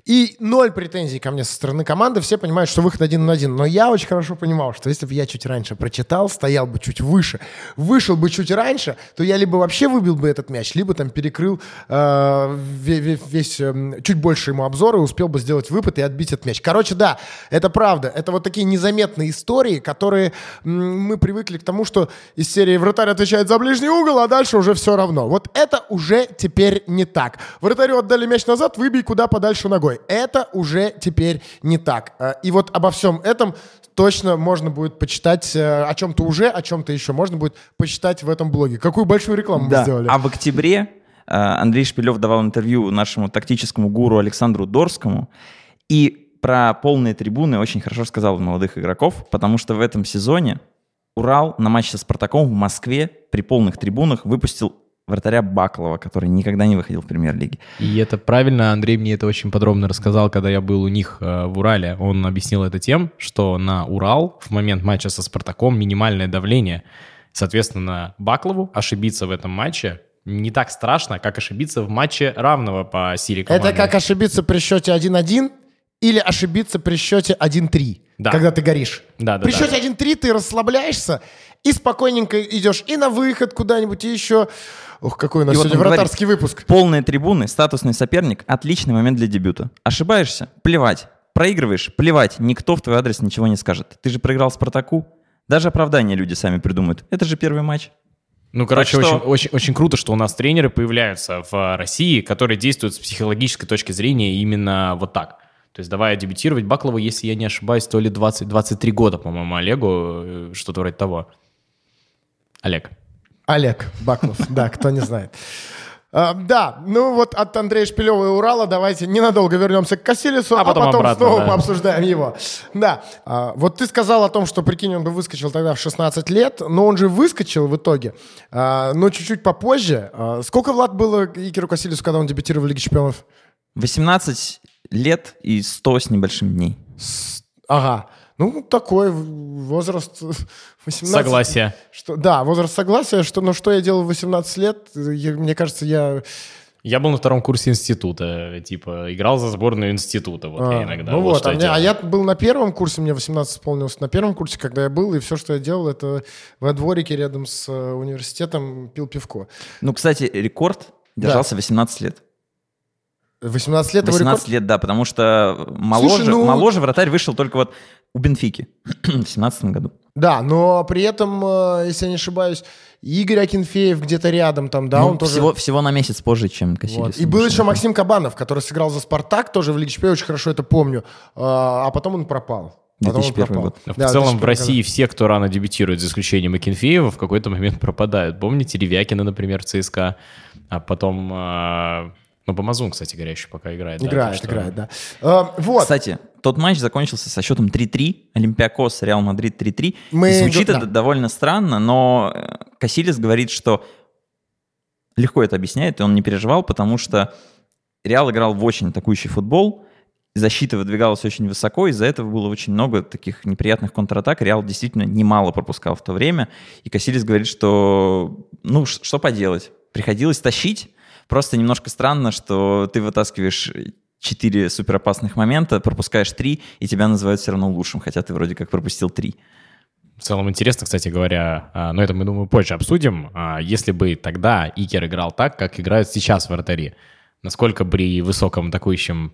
И ноль претензий ко мне со стороны команды. Все понимают, что выход один на один. Но я очень хорошо понимал, что если бы я чуть раньше прочитал, стоял бы чуть выше, вышел бы чуть раньше, то я либо вообще выбил бы этот мяч, либо там перекрыл э, ве- ве- весь, эм, чуть больше ему обзора и успел бы сделать выпад и отбить этот мяч. Короче, да, это правда. Это вот такие незаметные истории, которые мы привыкли к тому, что из серии вратарь отвечает за ближний угол, а дальше уже все равно. Вот это уже теперь не так. Вратарю отдали мяч назад, выбей куда подальше ногой. Это уже теперь не так. Э, И вот обо всем этом точно можно будет почитать э, о чем-то уже, о чем-то еще можно будет почитать в этом блоге. Какую большую рекламу мы Да. сделали. А в октябре э, Андрей Шпилев давал интервью нашему тактическому гуру Александру Дорскому и про полные трибуны очень хорошо сказал молодых игроков, потому что в этом сезоне Урал на матче со Спартаком в Москве при полных трибунах выпустил вратаря Баклова, который никогда не выходил в премьер-лиге. И это правильно, Андрей мне это очень подробно рассказал, когда я был у них э, в Урале. Он объяснил это тем, что на Урал в момент матча со Спартаком минимальное давление. Соответственно, Баклову ошибиться в этом матче не так страшно, как ошибиться в матче равного по силе команды. Это как ошибиться при счете 1-1 или ошибиться при счете 1-3, Да. когда ты горишь. Да, да, при да. счете 1-3 ты расслабляешься и спокойненько идешь и на выход куда-нибудь, и еще... Ух, какой у нас И вот сегодня говорит, вратарский выпуск. Полные трибуны, статусный соперник – отличный момент для дебюта. Ошибаешься? Плевать. Проигрываешь? Плевать. Никто в твой адрес ничего не скажет. Ты же проиграл Спартаку. Даже оправдания люди сами придумают. Это же первый матч. Ну, короче, Так что- очень, очень, очень круто, что у нас тренеры появляются в России, которые действуют с психологической точки зрения именно вот так. То есть давая дебютировать Баклову, если я не ошибаюсь, то ли 20, 23 года, по-моему, Олегу, э, что-то вроде того. Олег. Олег Баклов, да, кто не знает. А, да, ну вот от Андрея Шпилева и Урала давайте ненадолго вернемся к Кассилису, а А потом, потом обратно, снова да. мы обсуждаем его. Да, А, вот ты сказал о том, что, прикинь, он бы выскочил тогда в 16 лет, но он же выскочил в итоге, а, но чуть-чуть попозже. А, сколько, Влад, было Икеру Кассилису, когда он дебютировал в Лиге Чемпионов? 18 лет и 100 с небольшим дней. Ага, ну такой возраст 18. Согласие. Что, да, возраст согласия, что, но что я делал в 18 лет, я- мне кажется, я... Я был на втором курсе института, типа, играл за сборную института, вот я А, иногда. ну вот, что а, я мне- а я был на первом курсе, мне 18 исполнилось на первом курсе, когда я был, и все, что я делал, это во дворике рядом с э, университетом пил пивко. Ну, кстати, рекорд держался 18 лет. 18 лет его 18 рекорд? лет, да, потому что моложе, ну- моложе вратарь вышел только вот у Бенфики в 17 году. Да, но при этом, э, если я не ошибаюсь, Игорь Акинфеев где-то рядом там, да, Ну, он тоже... всего, всего на месяц позже, чем Вот. Кассилис. И был еще Максим Кабанов, который сыграл за «Спартак», тоже в Лиге Чемпионов, очень хорошо это помню, А а потом он пропал. Потом он 2001 пропал. год. В Да, целом в 2001 России все, кто рано дебютирует, за исключением Акинфеева, в какой-то момент пропадают. Помните Ревякина, например, в ЦСКА, а потом... Ну, Помазун, кстати говоря, еще пока играет. да, Играет, что- играет, да. А, вот. Кстати, тот матч закончился со счетом 3-3. Олимпиакос, Реал Мадрид 3-3. Мы- И Звучит да. это довольно странно, но э, Касильяс говорит, что легко это объясняет, и он не переживал, потому что Реал играл в очень атакующий футбол, защита выдвигалась очень высоко, из-за этого было очень много таких неприятных контратак. Реал действительно немало пропускал в то время, и Кассилис говорит, что, ну, что поделать, приходилось тащить. Просто немножко странно, что ты вытаскиваешь четыре суперопасных момента, пропускаешь три, и тебя называют все равно лучшим, хотя ты вроде как пропустил три. В целом интересно, кстати говоря, а, но это мы, думаю, позже обсудим. А, Если бы тогда Икер играл так, как играют сейчас вратари, насколько при высоком атакующем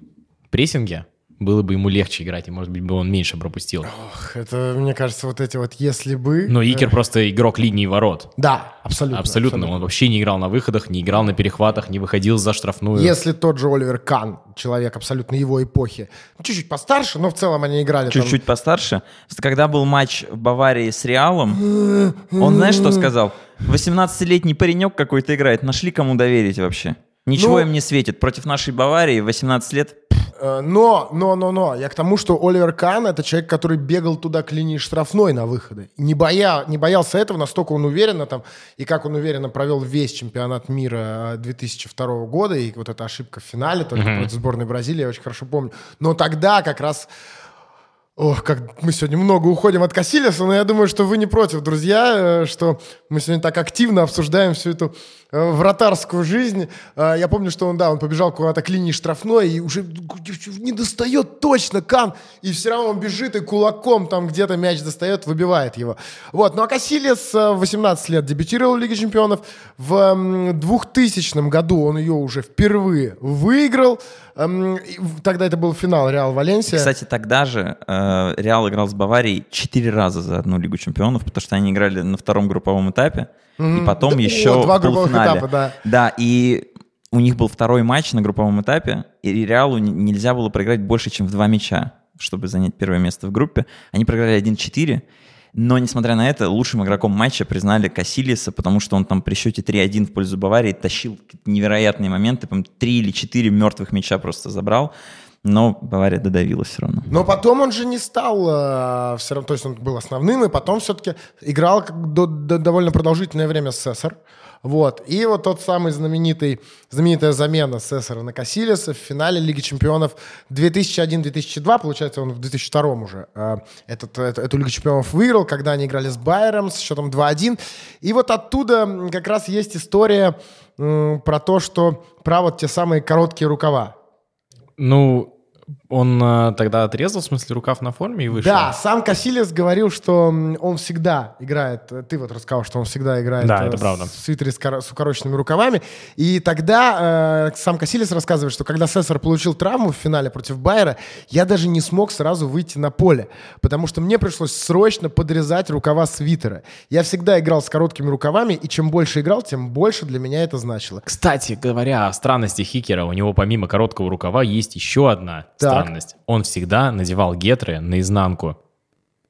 прессинге было бы ему легче играть, и, может быть, бы он меньше пропустил. Ох, Это, мне кажется, вот эти вот «если бы». Но Икер просто игрок линии ворот. Да, абсолютно. Абсолютно. Он вообще не играл на выходах, не играл на перехватах, не выходил за штрафную. Если тот же Оливер Кан, человек абсолютно его эпохи, чуть-чуть постарше, но в целом они играли там- Чуть-чуть постарше. Когда был матч в Баварии с Реалом, он знаешь, что сказал? 18-летний паренек какой-то играет, нашли кому доверить вообще. Ничего Ну- им не светит. Против нашей Баварии 18 лет. Э, Но, но, но, но, я к тому, что Оливер Кан это человек, который бегал туда к линии штрафной на выходы. Не, боя, не боялся этого, настолько он уверенно там, и как он уверенно провел весь чемпионат мира э, 2002 года, и вот эта ошибка в финале только против сборной Бразилии, я очень хорошо помню. Но тогда как раз Ох, как мы сегодня много уходим от Кассилиса, но я думаю, что вы не против, друзья, э, что мы сегодня так активно обсуждаем всю эту э, вратарскую жизнь. Э, Я помню, что он, да, он побежал куда-то к линии штрафной и уже не достает точно Кан, и все равно он бежит и кулаком там где-то мяч достает, выбивает его. Вот, ну а Кассилис э, в 18 лет дебютировал в Лиге Чемпионов. В м, 2000 году он ее уже впервые выиграл. Эм, Тогда это был финал Реал-Валенсия. Кстати, тогда же э, Реал играл с Баварией 4 раза за одну Лигу Чемпионов, потому что они играли на втором групповом этапе, и потом Да, еще о, два полуфинале. этапа, да. Да, и у них был второй матч на групповом этапе, и Реалу нельзя было проиграть больше, чем в два мяча, чтобы занять первое место в группе. Они проиграли 1-4, но, несмотря на это, лучшим игроком матча признали Кассилиса, потому что он там при счете 3-1 в пользу Баварии тащил какие-то невероятные моменты, по три или четыре мертвых мяча просто забрал. но Бавария додавила все равно. Но потом он же не стал э, все равно, то есть он был основным, и потом все-таки играл до- до- довольно продолжительное время с Сессор. Вот. И вот тот самый знаменитый, знаменитая замена Сессора на Кассилиса в финале Лиги Чемпионов 2001-2002, получается, он в 2002 уже э, этот, эту, эту Лигу Чемпионов выиграл, когда они играли с Байером с счетом 2-1. И вот оттуда как раз есть история про то, что про вот те самые короткие рукава. Ну, он э, тогда отрезал, в смысле, рукав на форме и вышел? Да, сам Касилис говорил, что он всегда играет, э, ты вот рассказал, что он всегда играет Да, э, это правда. в свитере с, с укороченными рукавами. И тогда э, сам Касилис рассказывает, что когда Сессор получил травму в финале против Байера, я даже не смог сразу выйти на поле, потому что мне пришлось срочно подрезать рукава свитера. Я всегда играл с короткими рукавами, и чем больше играл, тем больше для меня это значило. Кстати говоря о странности Хикера, у него помимо короткого рукава есть еще одна Так. Странность. Он всегда надевал гетры наизнанку.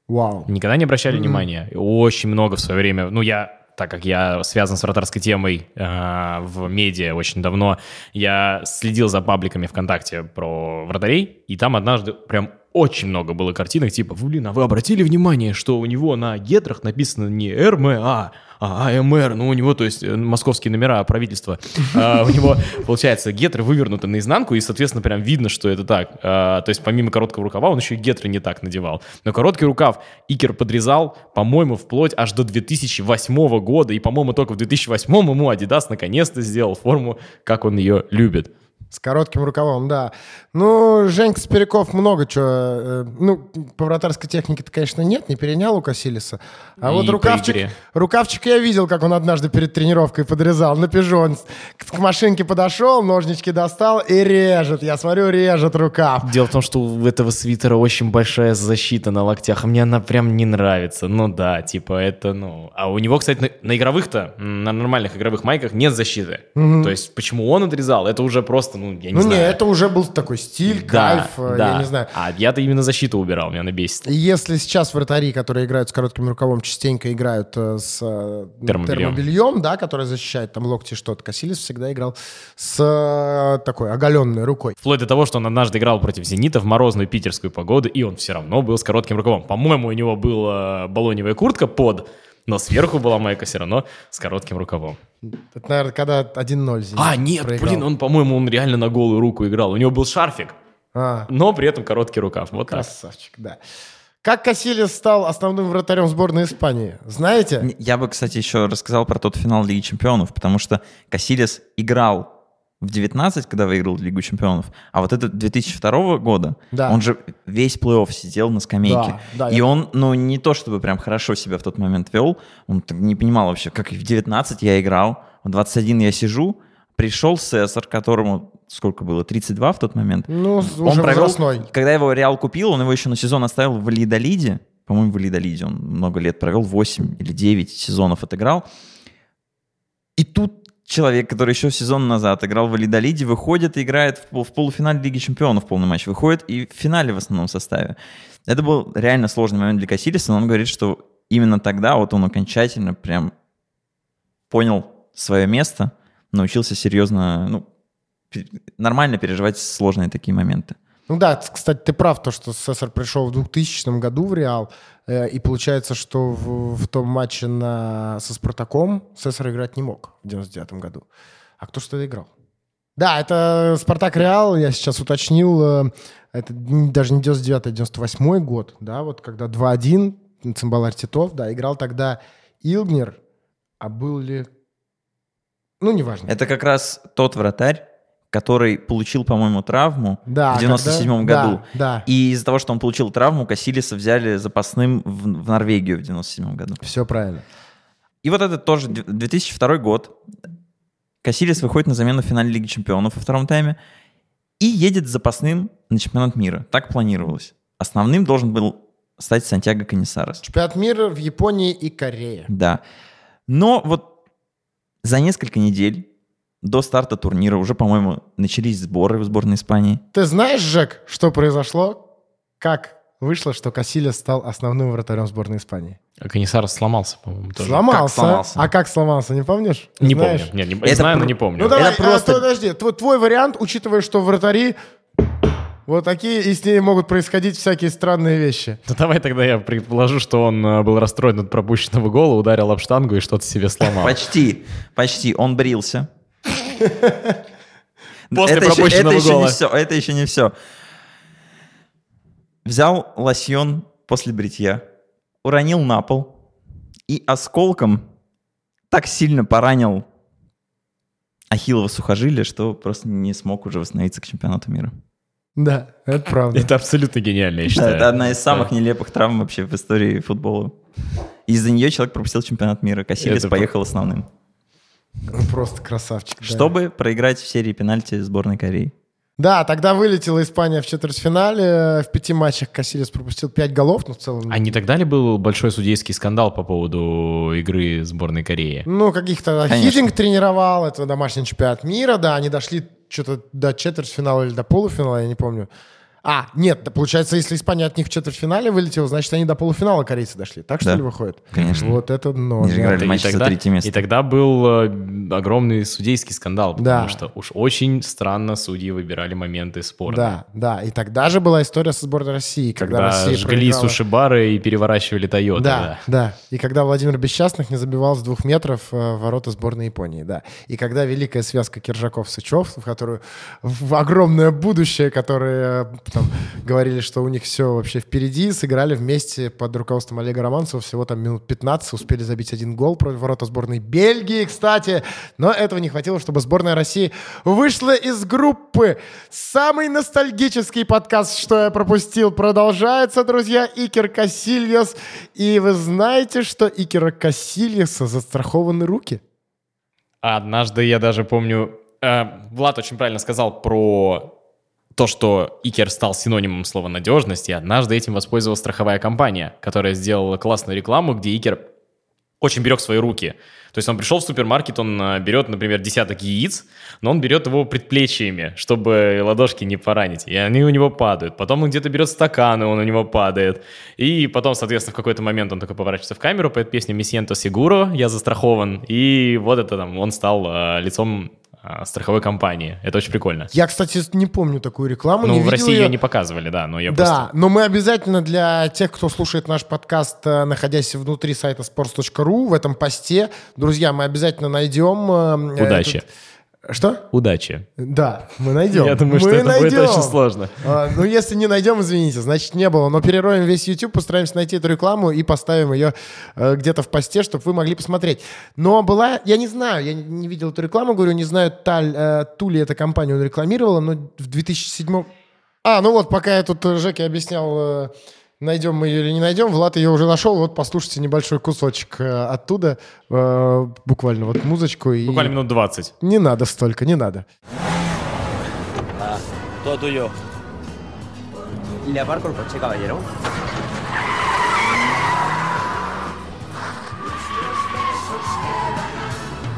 Вау. Никогда не обращали внимания. Очень много в свое время. Ну, я так как я связан с вратарской темой э, в медиа очень давно, я следил за пабликами ВКонтакте про вратарей, и там однажды прям очень много было картинок, типа, блин, а вы обратили внимание, что у него на гетрах написано не РМА, а АМР, ну у него, то есть, э, московские номера правительства, А, у него, получается, гетры вывернуты наизнанку, и, соответственно, прям видно, что это так. А, То есть, помимо короткого рукава, он еще и гетры не так надевал. Но короткий рукав Икер подрезал, по-моему, вплоть аж до 2008 года, и, по-моему, только в 2008 ему Adidas наконец-то сделал форму, как он ее любит. С коротким рукавом, да. Ну, Женька Спиряков много чего... ну, по вратарской технике-то, конечно, нет, не перенял у Касилиса. А И вот рукавчик, рукавчик я видел, как он однажды перед тренировкой подрезал на пижон. К, машинке подошел, ножнички достал и режет. Я смотрю, режет рукав. Дело в том, что у этого свитера очень большая защита на локтях, а мне она прям не нравится. Ну да, типа это, ну... А у него, кстати, на, на игровых-то, на нормальных игровых майках нет защиты. То есть почему он отрезал, это уже просто, ну, я не ну, знаю. не, это уже был такой стиль, Да, кайф, э, да. я не знаю. А я-то именно защиту убирал, меня она бесит. И Если сейчас вратари, которые играют с коротким рукавом, частенько играют э, с э, Термобельем. термобельем, да, которое защищает там локти что-то, Касилис всегда играл с такой оголенной рукой. Вплоть до того, что он однажды играл против «Зенита» в морозную питерскую погоду, и он все равно был с коротким рукавом. По-моему, у него была баллоневая куртка под, но сверху была майка все равно с коротким рукавом. Это, наверное, когда 1-0 «Зенит» А, нет, проиграл. блин, он, по-моему, он реально на голую руку играл. У него был шарфик, А, но при этом короткий рукав. Вот так. красавчик, да. Как Касилис стал основным вратарем сборной Испании? Знаете? Я бы, кстати, еще рассказал про тот финал Лиги Чемпионов, потому что Касилис играл в 19, когда выиграл Лигу Чемпионов, а вот этот 2002 года, Да. он же весь плей-офф сидел на скамейке. Да, да, и я- он, ну, не то чтобы прям хорошо себя в тот момент вел, он не понимал вообще, как в 19 я играл, в 21 я сижу, пришел Сесар, которому сколько было, 32 в тот момент, Ну, он уже провел, возрастной. когда его Реал купил, он его еще на сезон оставил в Валидолиде. По-моему, в Валидолиде он много лет провел, 8 или 9 сезонов отыграл. И тут человек, который еще сезон назад играл в Валидолиде, выходит и играет в, в полуфинале Лиги Чемпионов полный матч. Выходит и в финале в основном составе. Это был реально сложный момент для Кассилиса, но он говорит, что именно тогда вот он окончательно прям понял свое место, научился серьезно, ну, нормально переживать сложные такие моменты. Ну да, кстати, ты прав, то, что Сесар пришел в 2000 году в Реал, э, и получается, что в, в том матче на, со Спартаком Сесар играть не мог в 99 году. А кто что играл? Да, это Спартак Реал, я сейчас уточнил, э, это даже не 99 а 98 год, да, вот когда 2-1, Цимбалар Титов, да, играл тогда Илгнер, а был ли... Ну, неважно. Это как раз тот вратарь, который получил, по-моему, травму да, в 97 когда- году. Да, да. И из-за того, что он получил травму, Кассилиса взяли запасным в, в Норвегию в 97 году. все правильно. И вот это тоже д- 2002 год. Кассилис выходит на замену в финале Лиги Чемпионов во втором тайме и едет запасным на чемпионат мира. Так планировалось. Основным должен был стать Сантьяго Канисарес. Чемпионат мира в Японии и Корее. Да. Но вот за несколько недель до старта турнира уже, по-моему, начались сборы в сборной Испании. Ты знаешь, Жек, что произошло? Как вышло, что Касилес стал основным вратарем сборной Испании? А Канисарос сломался, по-моему, тоже. Сломался. сломался? А как сломался, не помнишь? Не Знаешь? помню. Нет, не, Это знаю, но про- не помню. Ну давай, Это просто- а, подожди, твой, твой вариант, учитывая, что вратари Вот такие, и с ней могут происходить всякие странные вещи. Ну давай тогда я предположу, что он э, был расстроен от пропущенного гола, ударил об штангу и что-то себе сломал. Почти, почти. Он брился. После это еще, пропущенного это еще не все. Это еще не все. Взял лосьон после бритья, уронил на пол и осколком так сильно поранил ахиллово сухожилие, что просто не смог уже восстановиться к чемпионату мира. Да, это правда. Это абсолютно гениально, я Да, считаю. это одна из самых нелепых травм вообще в истории футбола. Из-за нее человек пропустил чемпионат мира. Кассилис Это поехал основным. Просто красавчик. да. Чтобы проиграть в серии пенальти сборной Кореи. Да, тогда вылетела Испания в четвертьфинале. В пяти матчах Кассилис пропустил пять голов, но в целом... А не тогда ли был большой судейский скандал по поводу игры сборной Кореи? Ну, каких-то. Хидинг тренировал, это домашний чемпионат мира, да, они дошли что-то до четвертьфинала или до полуфинала, я не помню. А, нет, да, получается, если Испания от них в четвертьфинале вылетела, значит, они до полуфинала корейцы дошли. Так что Да, ли выходит? конечно. Вот это да. играли И матч за тогда, третье место. и тогда был э, огромный судейский скандал, потому Да. что уж очень странно судьи выбирали моменты спора. Да, да. И тогда же была история со сборной России, когда, Когда Россия жгли проиграла. сушибары и переворачивали Тойоты. Да, да, И когда Владимир Бесчастных не забивал с двух метров э, ворота сборной Японии, да. И когда великая связка Киржаков-Сычев, в которую в огромное будущее, которые э, там говорили, что у них все вообще впереди, сыграли вместе под руководством Олега Романцева всего там минут 15, успели забить один гол против ворота сборной Бельгии, кстати. Но этого не хватило, чтобы сборная России вышла из группы. Самый ностальгический подкаст, что я пропустил, продолжается, друзья. Икер Касильос. И вы знаете, что Икера Касильоса застрахованы руки? Однажды я даже помню, э, Влад очень правильно сказал про то, что Икер стал синонимом слова надежность, и однажды этим воспользовалась страховая компания, которая сделала классную рекламу, где Икер очень берег свои руки. То есть он пришел в супермаркет, он э, берет, например, десяток яиц, но он берет его предплечьями, чтобы ладошки не поранить, и они у него падают. Потом он где-то берет стакан, и он у него падает. И потом, соответственно, в какой-то момент он такой поворачивается в камеру, поет песню «Мисьенто Сигуро», «Я застрахован», и вот это там, он стал э, лицом страховой компании. Это очень прикольно. Я, кстати, не помню такую рекламу. Ну, в России ее. ее не показывали, да, но я Да, просто... но мы обязательно для тех, кто слушает наш подкаст, э, находясь внутри сайта sports.ru, в этом посте, друзья, мы обязательно найдем... э, Удачи. этот- Что? Удачи. Да, мы найдем. Я думаю, Мы что это будет найдем. очень сложно. А, ну, если не найдем, извините, значит, не было. Но перероем весь YouTube, постараемся найти эту рекламу и поставим ее э, где-то в посте, чтобы вы могли посмотреть. Но была, я не знаю, я не, не видел эту рекламу, говорю, не знаю, Таль, э, ту ли эта компания он рекламировала, но в 2007... А, ну вот, пока я тут э, Жеке объяснял, э, найдем мы ее или не найдем, Влад ее уже нашел. Вот послушайте небольшой кусочек э, оттуда, э, буквально вот музычку. И... Буквально минут 20. Не надо столько, не надо. Todo tuyo. ¿Le aparco el coche, caballero?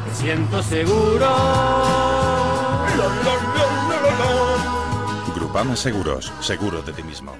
Me siento seguro. Grupama Seguros, seguro de ti mismo.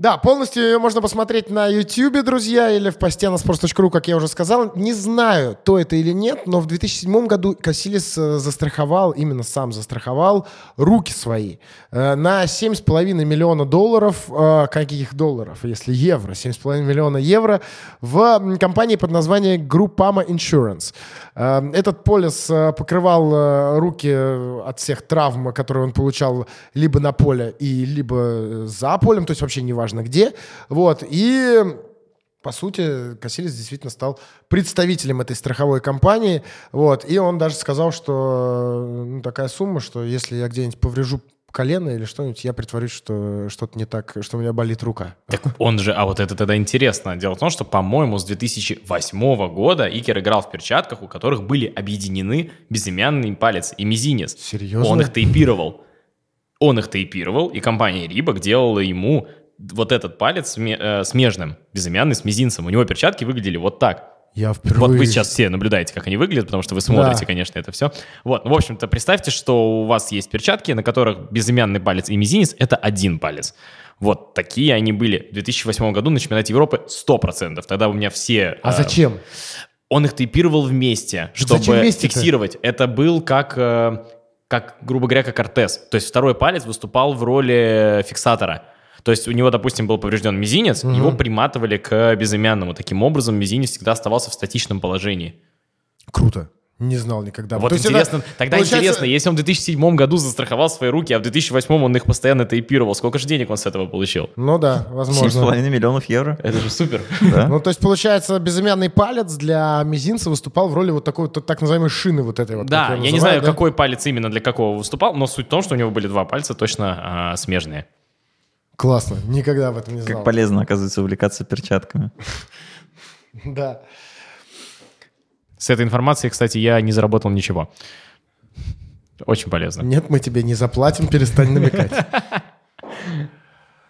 Да, полностью ее можно посмотреть на YouTube, друзья, или в посте на sports.ru, как я уже сказал. Не знаю, то это или нет, но в 2007 году Кассилис э, застраховал, именно сам застраховал руки свои э, на 7,5 миллиона долларов, э, каких долларов, если евро, 7,5 миллиона евро в компании под названием Groupama Insurance. Этот полис покрывал руки от всех травм, которые он получал либо на поле и либо за полем, то есть вообще неважно где. Вот. И по сути, Кассилис действительно стал представителем этой страховой компании. Вот. И он даже сказал, что ну, такая сумма, что если я где-нибудь поврежу колено или что-нибудь, я притворюсь, что что-то не так, что у меня болит рука. Так он же, а вот это тогда интересно. Дело в том, что, по-моему, с 2008 года Икер играл в перчатках, у которых были объединены безымянный палец и мизинец. Серьезно? Он их тейпировал. Он их тейпировал, и компания Рибок делала ему вот этот палец э, смежным, безымянный с мизинцем. У него перчатки выглядели вот так. Я впервые... Вот вы сейчас все наблюдаете, как они выглядят, потому что вы смотрите, Да. конечно, это все. Вот, ну, в общем-то, представьте, что у вас есть перчатки, на которых безымянный палец и мизинец — это один палец. Вот такие они были в 2008 году на чемпионате Европы 100%. Тогда у меня все... А э, зачем? Он их тейпировал вместе, чтобы вместе-то? фиксировать. Это был как... э, как, грубо говоря, как ортез. То есть второй палец выступал в роли фиксатора. То есть у него, допустим, был поврежден мизинец, его приматывали к безымянному. Таким образом, мизинец всегда оставался в статичном положении. Круто. Не знал никогда. Вот То есть это интересно, тогда получается- интересно, если он в 2007 году застраховал свои руки, а в 2008 он их постоянно тейпировал, сколько же денег он с этого получил? Ну да, возможно. 7,5 миллионов евро. Это же супер. Ну, то есть, получается, безымянный палец для мизинца выступал в роли вот такой вот так называемой шины вот этой вот. Да, я не знаю, какой палец именно для какого выступал, но суть в том, что у него были два пальца точно а, смежные. Классно, никогда об этом не знал. Как полезно, оказывается, увлекаться перчатками. Да. С этой информацией, кстати, я не заработал ничего. Очень полезно. Нет, мы тебе не заплатим, перестань намекать.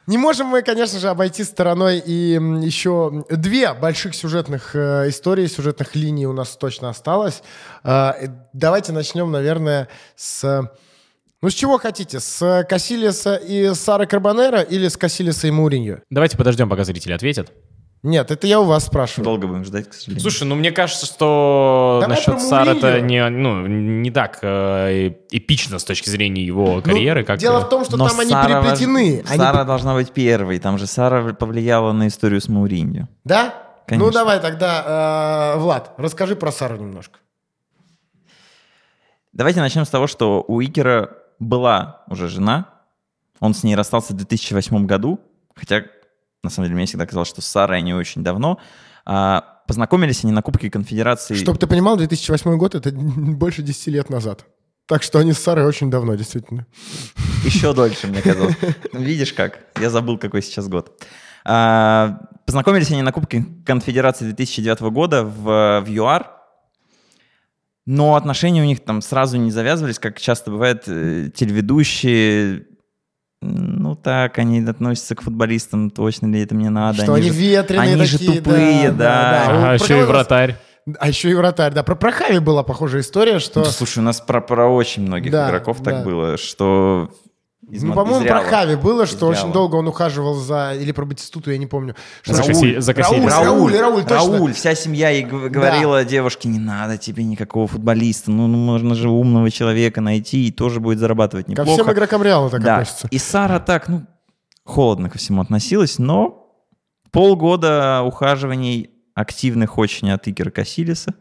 Не можем мы, конечно же, обойти стороной и еще две больших сюжетных э, истории, сюжетных линий у нас точно осталось. Э, э, давайте начнем, наверное, с... Ну, с чего хотите? С Кассилиса и Сары Карбонера или с Кассилиса и Мауриньо? Давайте подождем, пока зрители ответят. Нет, это я у вас спрашиваю. Долго будем ждать, к сожалению. Слушай, ну мне кажется, что Давай насчет Сара это не, ну, не так э, эпично с точки зрения его Ну, карьеры, как... Дело э, в том, что Но там они Сара переплетены. вож- Они Сара должна быть первой. Там же Сара повлияла на историю с Мауриньо. Да? Конечно. Ну давай тогда, э, Влад, расскажи про Сару немножко. Давайте начнем с того, что у Икера была уже жена. Он с ней расстался в 2008 году. Хотя, на самом деле, мне всегда казалось, что с Сарой они очень давно. А, познакомились они на Кубке Конфедерации. Чтобы ты понимал, 2008 год это больше 10 лет назад. Так что они с Сарой очень давно, действительно. Еще дольше, мне казалось. Ну, Видишь как? Я забыл, какой сейчас год. А, Познакомились они на Кубке Конфедерации 2009 года в, в ЮАР. Но отношения у них там сразу не завязывались, как часто бывает, э, телеведущие, ну так, они относятся к футболистам, точно ли это мне надо. что они же- ветреные Они же такие, тупые, да. да. Ага, Про еще и вратарь. А еще и вратарь, да. Про Прохави была похожая история, что... Ну, слушай, у нас про, про очень многих Да, игроков да. так было, что... из Ну, мо- по-моему, про. Хави было, что очень долго он ухаживал за... Или про Батистуту, я не помню. Что За Рауль- за Рауль, Кассилиса. Рауль, Рауль, точно. Рауль, вся семья и говорила девушке, не надо тебе никакого футболиста, ну, ну, можно же умного человека найти и тоже будет зарабатывать Ко неплохо. всем игрокам Реала так да. относится. И Сара так, ну, холодно ко всему относилась, но полгода ухаживаний активных очень от Икера Кассилиса,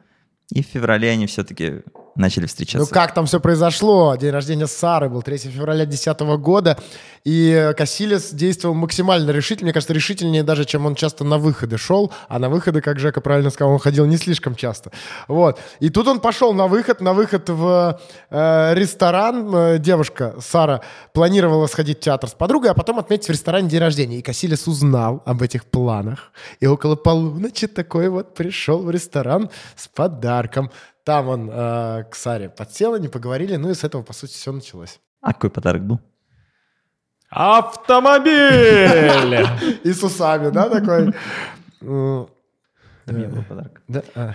и в феврале они все-таки начали Ну встречаться. как там все произошло? День рождения Сары был 3 февраля 2010 года, и Кассилис действовал максимально решительно, мне кажется, решительнее даже, чем он часто на выходы шел, а на выходы, как Жека правильно сказал, он ходил не слишком часто. Вот. И тут он пошел на выход, на выход в э, ресторан. Э, Девушка Сара планировала сходить в театр с подругой, а потом отметить в ресторане день рождения. И Кассилис узнал об этих планах, и около полуночи такой вот пришел в ресторан с подарком. Там он э, к Саре подсел, они поговорили, ну и с этого, по сути, все началось. А какой подарок был? Автомобиль! И с усами, да, такой? Ну, Там не было подарка. Да. а.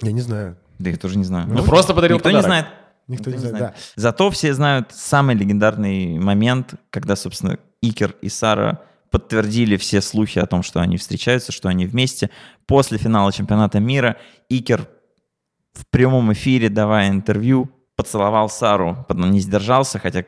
Я не знаю. Да я тоже не знаю. Ну, просто подарил Никто не подарок. знает. Никто не знает, да. Зато все знают самый легендарный момент, когда, собственно, Икер и Сара подтвердили все слухи о том, что они встречаются, что они вместе. После финала чемпионата мира Икер в прямом эфире, давая интервью, поцеловал Сару, не сдержался, хотя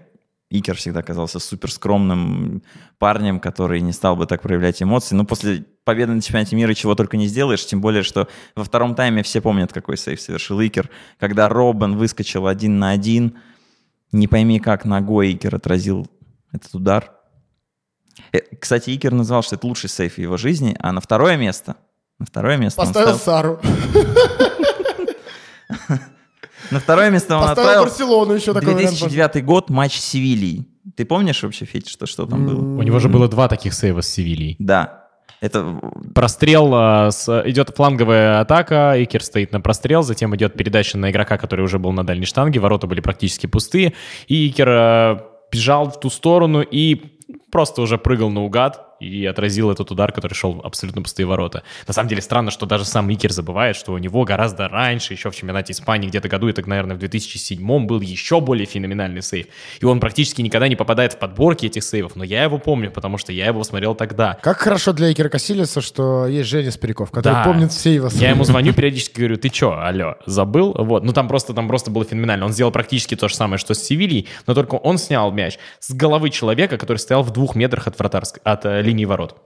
Икер всегда казался супер скромным парнем, который не стал бы так проявлять эмоции. Но после победы на чемпионате мира чего только не сделаешь, тем более, что во втором тайме все помнят, какой сейф совершил Икер, когда Робин выскочил один на один, не пойми как ногой Икер отразил этот удар. Э, Кстати, Икер назвал, что это лучший сейф в его жизни, а на второе место, на второе место он Поставил ставил- Сару. на второе место он Поставил отправил Барселону еще такой вариант. 2009 год, матч с Севильей. Ты помнишь вообще, Федь, что, что там было? У него же было два таких сейва с Севильей. Да. Это Прострел, а, идет фланговая атака, Икер стоит на прострел, затем идет передача на игрока, который уже был на дальней штанге, ворота были практически пустые, и Икер а, бежал в ту сторону и просто уже прыгал наугад, и отразил этот удар, который шел абсолютно пустые ворота. На самом деле странно, что даже сам Икер забывает, что у него гораздо раньше, еще в чемпионате Испании где-то году, это, наверное, в 2007 был еще более феноменальный сейв. И он практически никогда не попадает в подборки этих сейвов, но я его помню, потому что я его смотрел тогда. Как хорошо для Икера Касилиса, что есть Женя Спиряков, который Да. помнит все его Я ему звоню периодически, говорю, ты чё, алло, забыл? Вот, ну там просто, там просто было феноменально. Он сделал практически то же самое, что с Севильей, но только он снял мяч с головы человека, который стоял в двух метрах от, вратарск- от э, линии ворот.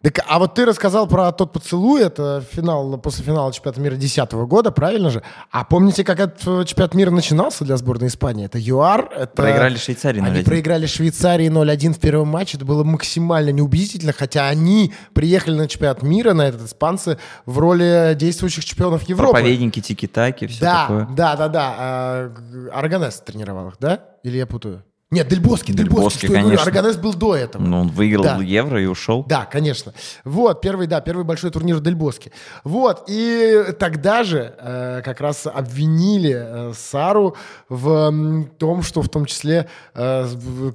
Так, а вот ты рассказал про тот поцелуй, это финал, после финала чемпионата мира 2010 года, правильно же? А помните, как этот э, чемпионат мира начинался для сборной Испании? Это ЮАР, это... Проиграли Швейцарии Они 0-1. проиграли Швейцарии 0-1 в первом матче. Это было максимально неубедительно, хотя они приехали на чемпионат мира, на этот испанцы, в роли действующих чемпионов Европы. Проповедники, тики-таки, все Да, такое. да, да, да. А, г- Арганес тренировал их, да? Или я путаю? Нет, Дельбоски, Дель Дельбоски, Боске, что я говорю, конечно. Арганес был до этого. Ну, он выиграл Да. евро и ушел. Да, конечно. Вот, первый, да, первый большой турнир в Дельбоске. Вот, и тогда же э, как раз обвинили э, Сару в м, том, что в том числе э,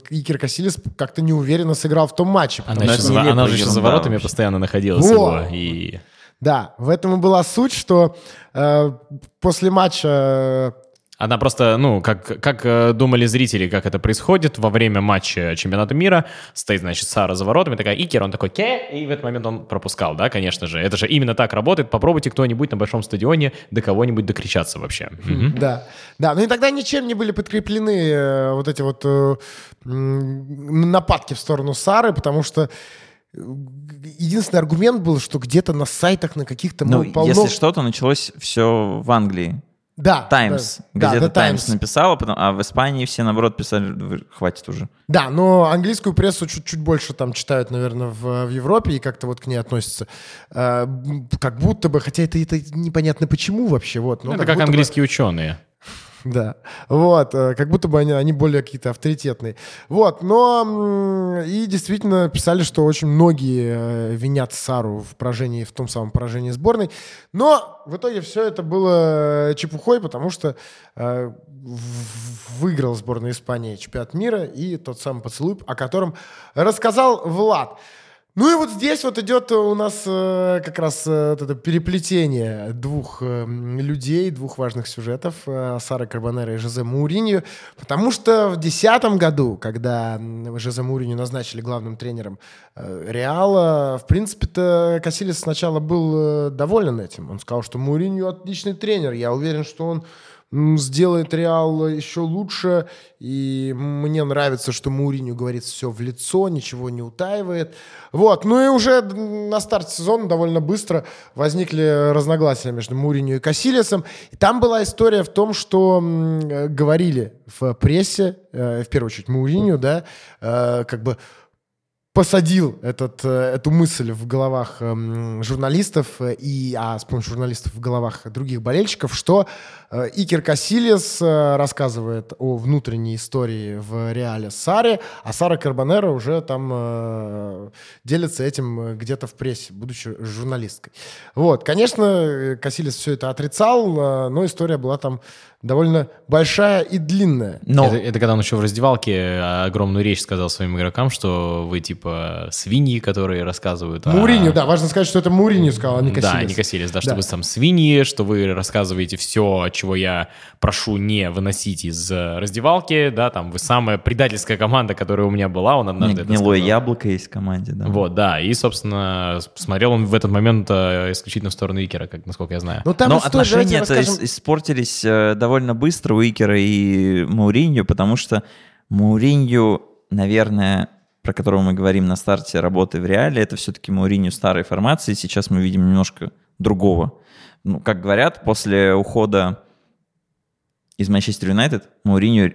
Икер Касилис как-то неуверенно сыграл в том матче. Она, это за, она же еще за воротами вообще. постоянно находилась Во! его. И... Да, в этом и была суть, что э, после матча Она просто, ну, как, как э, думали зрители, как это происходит во время матча чемпионата мира, стоит, значит, Сара за воротами, такая Икер, он такой Ке, и в этот момент он пропускал, да, конечно же. Это же именно так работает. Попробуйте кто-нибудь на большом стадионе до кого-нибудь докричаться вообще. Мгм. Да, да. Ну и тогда ничем не были подкреплены э, вот эти вот э, нападки в сторону Сары, потому что единственный аргумент был, что где-то на сайтах, на каких-то Ну, полно... если что-то началось все в Англии. Да, Таймс. да, Газета да, Таймс Times. написала, потом, а в Испании все, наоборот, писали, «Вы- хватит уже. Да, но английскую прессу чуть-чуть больше там читают, наверное, в, в Европе и как-то вот к ней относятся. Э, как будто бы, хотя это, это непонятно почему вообще, вот. но Ну, это как бы- английские ученые. Да, вот, э, как будто бы они, они более какие-то авторитетные. Вот, но и действительно писали, что очень многие э, винят Сару в поражении, в том самом поражении сборной. Но в итоге все это было э, чепухой, потому что э, выиграл сборная Испании чемпионат мира и тот самый поцелуй, о котором рассказал Влад. Ну и вот здесь вот идет у нас э, как раз э, это переплетение двух э, людей, двух важных сюжетов, э, Сары Карбонера и Жозе Мауриньо, потому что в 2010 году, когда Жозе Мауриньо назначили главным тренером э, Реала, в принципе-то Кассилис сначала был э, доволен этим. Он сказал, что Мауриньо отличный тренер, я уверен, что он сделает Реал еще лучше. И мне нравится, что Мауриню говорит все в лицо, ничего не утаивает. Вот. Ну и уже на старте сезона довольно быстро возникли разногласия между Мауриню и Кассилисом. И там была история в том, что э, говорили в прессе, э, в первую очередь Мауриню, да, э, как бы посадил этот, э, эту мысль в головах эм, журналистов э, и, а с помощью журналистов в головах других болельщиков, что э, Икер Касилис рассказывает о внутренней истории в реале Саре, а Сара Карбонера уже там делится этим где-то в прессе, будучи журналисткой. Вот, конечно, Касилис все это отрицал, но история была там довольно большая и длинная. Но Это, это когда он еще в раздевалке огромную речь сказал своим игрокам, что вы типа свиньи, которые рассказывают. о- Муриню, да, важно сказать, что это Муриню сказал, а не Касилис. Да, не Кассилис, да, что Да. вы там свиньи, что вы рассказываете все, чего я прошу не выносить из э, раздевалки, да, там вы самая предательская команда, которая у меня была, он однажды это гнилое сказал. яблоко есть в команде, да. Вот, да, и, собственно, смотрел он в этот момент э, исключительно в сторону Икера, как, насколько я знаю. Ну, там Но давайте отношения-то расскажем- ис- испортились э, довольно быстро у Икера и Мауриньо, потому что Мауриньо, наверное, про которого мы говорим на старте работы в реале, это все-таки Мауриньо старой формации. Сейчас мы видим немножко другого. Ну, как говорят, после ухода из Манчестер Юнайтед Мауриньо,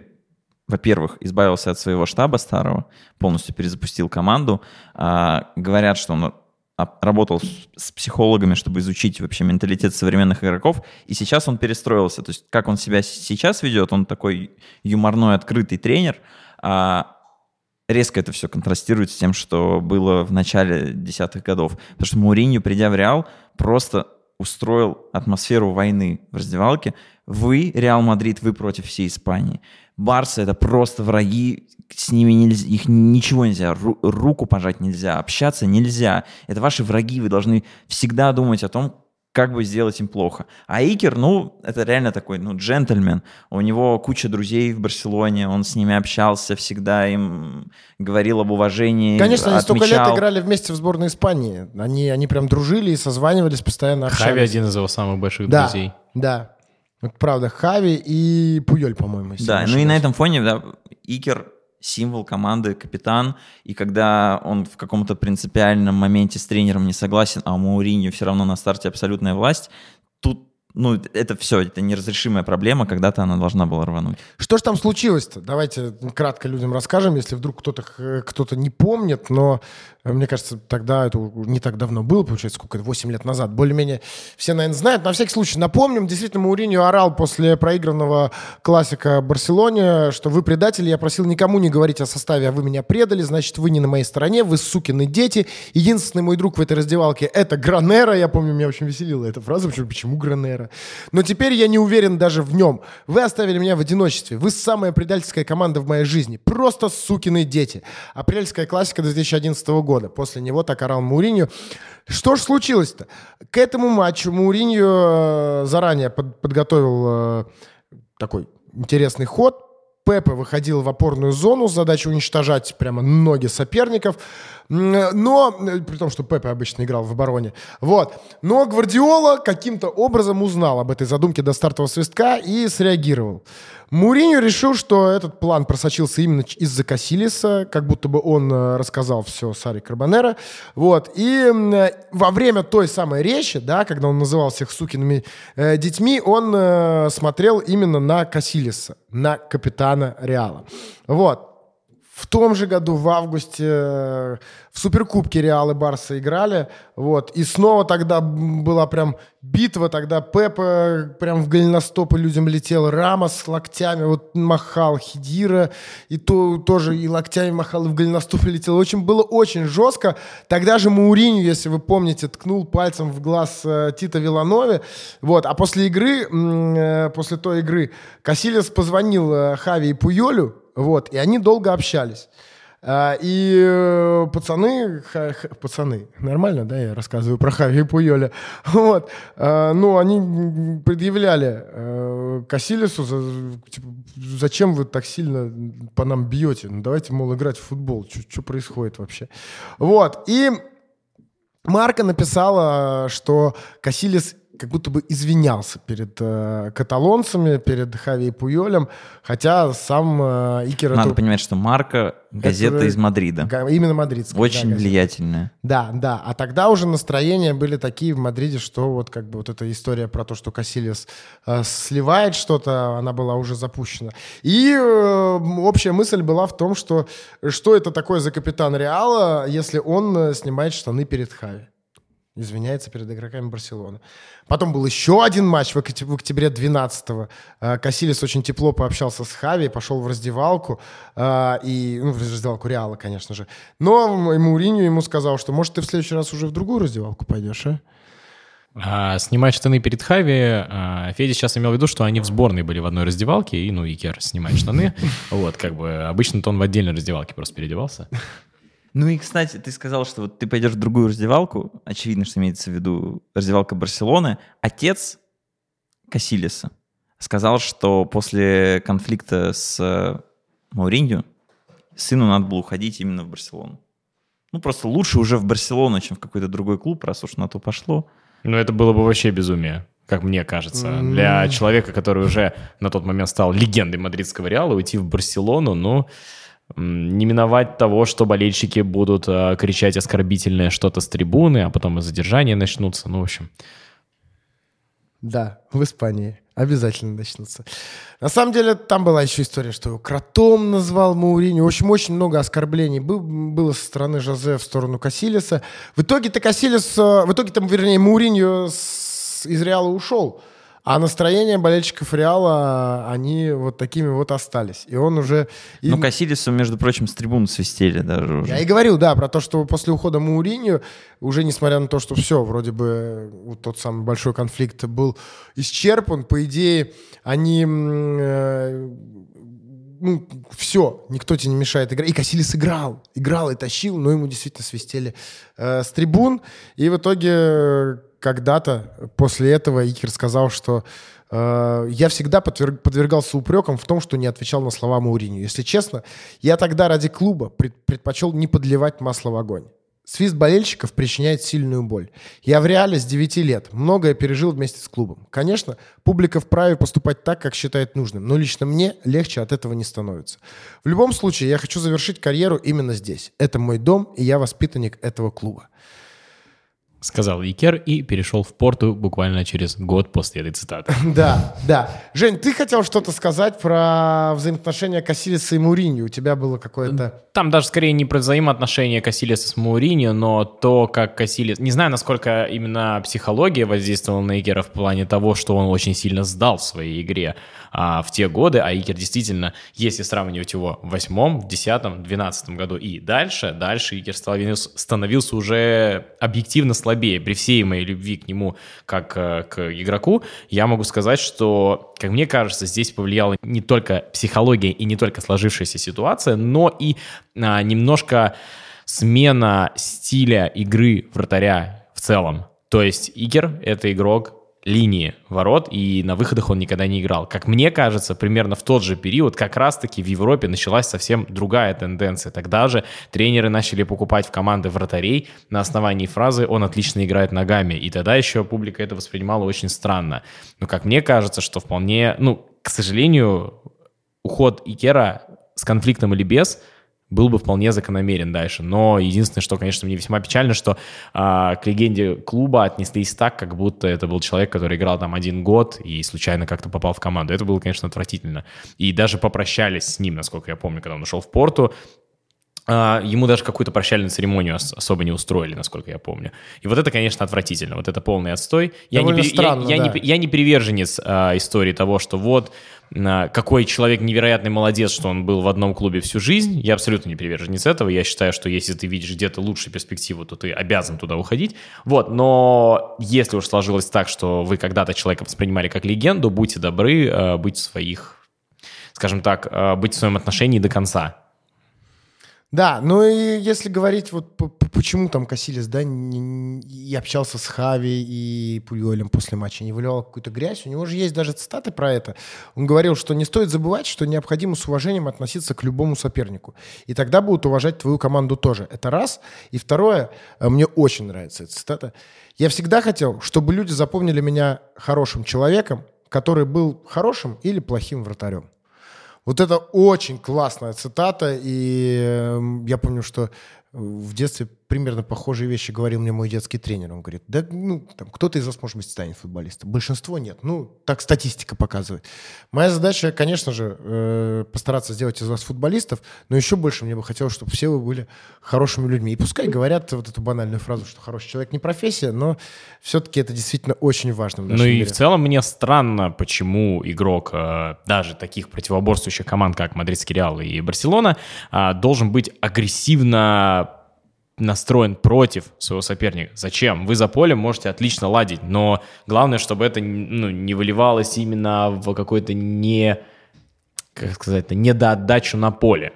во-первых, избавился от своего штаба старого, полностью перезапустил команду. А, говорят, что он а- работал с- психологами, чтобы изучить вообще менталитет современных игроков, и сейчас он перестроился. То есть как он себя сейчас ведет, он такой юморной, открытый тренер, а резко это все контрастирует с тем, что было в начале десятых годов. Потому что Мауриньо, придя в Реал, просто устроил атмосферу войны в раздевалке. Вы, Реал Мадрид, вы против всей Испании. Барса — это просто враги, с ними нельзя, их ничего нельзя, ру- руку пожать нельзя, общаться нельзя. Это ваши враги, вы должны всегда думать о том, как бы сделать им плохо. А Икер, ну, это реально такой, ну, джентльмен. У него куча друзей в Барселоне, он с ними общался, всегда им говорил об уважении. Конечно, они столько лет отмечал. играли вместе в сборной Испании. Они, они прям дружили и созванивались, постоянно общались. Хави один из его самых больших да, друзей. Да, Вот правда, Хави и Пуйоль, по-моему. Да, ну и на этом фоне, да, Икер символ команды, капитан, и когда он в каком-то принципиальном моменте с тренером не согласен, а у Мауриньо все равно на старте абсолютная власть, тут, ну, это все, это неразрешимая проблема, когда-то она должна была рвануть. Что же там случилось-то? Давайте кратко людям расскажем, если вдруг кто-то х- кто-то не помнит, но э, мне кажется, тогда это не так давно было, получается, сколько, 8 лет назад. Более-менее все, наверное, знают. На всякий случай напомним, действительно, Мауриньо орал после проигранного классика Барселоне, что вы предатели, я просил никому не говорить о составе, а вы меня предали, значит, вы не на моей стороне, вы сукины дети. Единственный мой друг в этой раздевалке — это Гранера. Я помню, меня очень веселила эта фраза, почему, почему Гранера? Но теперь я не уверен даже в нем. Вы оставили меня в одиночестве. Вы самая предательская команда в моей жизни. Просто сукины дети. Апрельская классика 2011 года. После него так орал Мауриньо. Что ж случилось-то? К этому матчу Мауриньо э, заранее под- подготовил э, такой интересный ход. Пепе выходил в опорную зону с задачей уничтожать прямо ноги соперников. М, Но, э, при том, что Пепе обычно играл в обороне. Вот. Но Гвардиола каким-то образом узнал об этой задумке до стартового свистка и среагировал. Муриньо решил, что этот план просочился именно из-за Касилиса, как будто бы он э, рассказал все Саре Карбонера. Вот. И э, во время той самой речи, да, когда он называл всех сукиными э, детьми, он э, смотрел именно на Касилиса, на капитана Реала. Вот. В том же году, в августе, э, в Суперкубке Реал и Барса играли. Вот. И снова тогда была прям битва. Тогда Пепа прям в голеностопы людям летел. Рамос с локтями вот махал. Хидира и то, тоже и локтями махал, и в голеностопы летел. Очень, было очень жестко. Тогда же Мауриню, если вы помните, ткнул пальцем в глаз э, Тита Виланове. Вот. А после игры, э, после той игры, Касилес позвонил э, Хави и Пуйолю. Вот, и они долго общались. А, И э, пацаны, пацаны, нормально, да, я рассказываю про Хави и Пуйоля. Вот, А, ну, они предъявляли э, Касилису, типа, зачем вы так сильно по нам бьете? Ну, давайте, мол, играть в футбол. Что происходит вообще? Вот, и Марка написала, что Касилис как будто бы извинялся перед э, каталонцами, перед Хави и Пуйолем, хотя сам э, Икер... Надо эту- понимать, что Марка газета Это- из Мадрида. Га- Именно мадридская. Очень да, газета. влиятельная. Да, да. А тогда уже настроения были такие в Мадриде, что вот как бы вот эта история про то, что Кассилис э, сливает что-то, она была уже запущена. И э, общая мысль была в том, что что это такое за капитан Реала, если он э, снимает штаны перед Хави. Извиняется перед игроками Барселоны. Потом был еще один матч в окт- в октябре 12-го. Э, Кассилис очень тепло пообщался с Хави, пошел в раздевалку. э, И, ну, в раздевалку Реала, конечно же. Но М- Мауриньо ему сказал, что, может, ты в следующий раз уже в другую раздевалку пойдешь, а? А, снимать штаны перед Хави. а, Федя сейчас имел в виду, что они в сборной были в одной раздевалке, и, ну, Икер снимает штаны. Вот, как бы, обычно-то он в отдельной раздевалке просто переодевался. Ну и, кстати, ты сказал, что вот ты пойдешь в другую раздевалку. Очевидно, что имеется в виду раздевалка Барселоны. Отец Касилиса сказал, что после конфликта с э, Мауриньо сыну надо было уходить именно в Барселону. Ну, просто лучше уже в Барселону, чем в какой-то другой клуб, раз уж на то пошло. Ну, это было бы вообще безумие, как мне кажется. Для человека, который уже на тот момент стал легендой мадридского Реала, уйти в Барселону, ну, не миновать того, что болельщики будут а, кричать оскорбительное что-то с трибуны, а потом и задержания начнутся. Ну, в общем, Да, в Испании. Обязательно начнутся. На самом деле, там была еще история, что его кротом назвал Мауриньо. В общем, очень много оскорблений был- было со стороны Жозе в сторону Касилиса. В итоге-то Касилис, э, в итоге там, вернее, Мауриньо из Реала ушел. А настроение болельщиков Реала, они вот такими вот остались. И он уже... и- Ну, Кассилису, между прочим, с трибун свистели даже уже. Я и говорил, да, про то, что после ухода Мауриньо, уже несмотря на то, что все, вроде бы вот тот самый большой конфликт был исчерпан, по идее, они... э, ну, все, никто тебе не мешает играть. И Касилис играл, играл и тащил, но ему действительно свистели э, с трибун. И в итоге когда-то после этого Икер сказал, что э, я всегда подвер- подвергался упрекам в том, что не отвечал на слова Мауриню. Если честно, я тогда ради клуба пред- предпочел не подливать масло в огонь. Свист болельщиков причиняет сильную боль. Я в реале с 9 лет. Многое пережил вместе с клубом. Конечно, публика вправе поступать так, как считает нужным, но лично мне легче от этого не становится. В любом случае, я хочу завершить карьеру именно здесь. Это мой дом, и я воспитанник этого клуба. Сказал Икер и перешел в порту буквально через год после этой цитаты. Да, да. Жень, ты хотел что-то сказать про взаимоотношения Кассилиса и Муринью. У тебя было какое-то... Там даже скорее не про взаимоотношения Кассилиса с Мауриньо, но то, как Кассилис... Не знаю, насколько именно психология воздействовала на Икера в плане того, что он очень сильно сдал в своей игре а, в те годы, а Икер действительно, если сравнивать его в восьмом, в десятом, двенадцатом году и дальше, дальше Икер становился, становился уже объективно слабее. При всей моей любви к нему как э, к игроку, я могу сказать, что, как мне кажется, здесь повлияла не только психология и не только сложившаяся ситуация, но и а, немножко смена стиля игры вратаря в целом. То есть Игер — это игрок линии ворот, и на выходах он никогда не играл. Как мне кажется, примерно в тот же период как раз-таки в Европе началась совсем другая тенденция. Тогда же тренеры начали покупать в команды вратарей на основании фразы «он отлично играет ногами», и тогда еще публика это воспринимала очень странно. Но как мне кажется, что вполне, ну, к сожалению, уход Икера с конфликтом или без был бы вполне закономерен дальше. Но единственное, что, конечно, мне весьма печально, что а, к легенде клуба отнеслись так, как будто это был человек, который играл там один год и случайно как-то попал в команду. Это было, конечно, отвратительно. И даже попрощались с ним, насколько я помню, когда он ушел в порту. А, ему даже какую-то прощальную церемонию ос- особо не устроили, насколько я помню. И вот это, конечно, отвратительно. Вот это полный отстой. Я не, Довольно я- странно, я, не да. пе- я не приверженец а, истории того, что вот какой человек невероятный молодец, что он был в одном клубе всю жизнь. Я абсолютно не приверженец этого. Я считаю, что если ты видишь где-то лучшую перспективу, то ты обязан туда уходить. Вот, но если уж сложилось так, что вы когда-то человека воспринимали как легенду, будьте добры а, быть в своих, скажем так, а, быть в своем отношении до конца. Да, ну и если говорить вот по- по- почему там Кассилис, да, не- и общался с Хави и Пульолем после матча, не выливал какую-то грязь, у него же есть даже цитаты про это. Он говорил, что не стоит забывать, что необходимо с уважением относиться к любому сопернику. И тогда будут уважать твою команду тоже. Это раз. И второе, э, мне очень нравится эта цитата. Я всегда хотел, чтобы люди запомнили меня хорошим человеком, который был хорошим или плохим вратарем. Вот это очень классная цитата, и э, я помню, что в детстве примерно похожие вещи говорил мне мой детский тренер. Он говорит, да, ну, там, кто-то из вас, может быть, станет футболистом. Большинство нет. Ну, так статистика показывает. Моя задача, конечно же, э, постараться сделать из вас футболистов, но еще больше мне бы хотелось, чтобы все вы были хорошими людьми. И пускай говорят вот эту банальную фразу, что хороший человек не профессия, но все-таки это действительно очень важно Ну и мире. в целом мне странно, почему игрок э, даже таких противоборствующих команд, как Мадридский Реал и Барселона, а, должен быть агрессивно настроен против своего соперника. Зачем? Вы за полем можете отлично ладить, но главное, чтобы это ну, не выливалось именно в какой-то не, как сказать, недоотдачу на поле.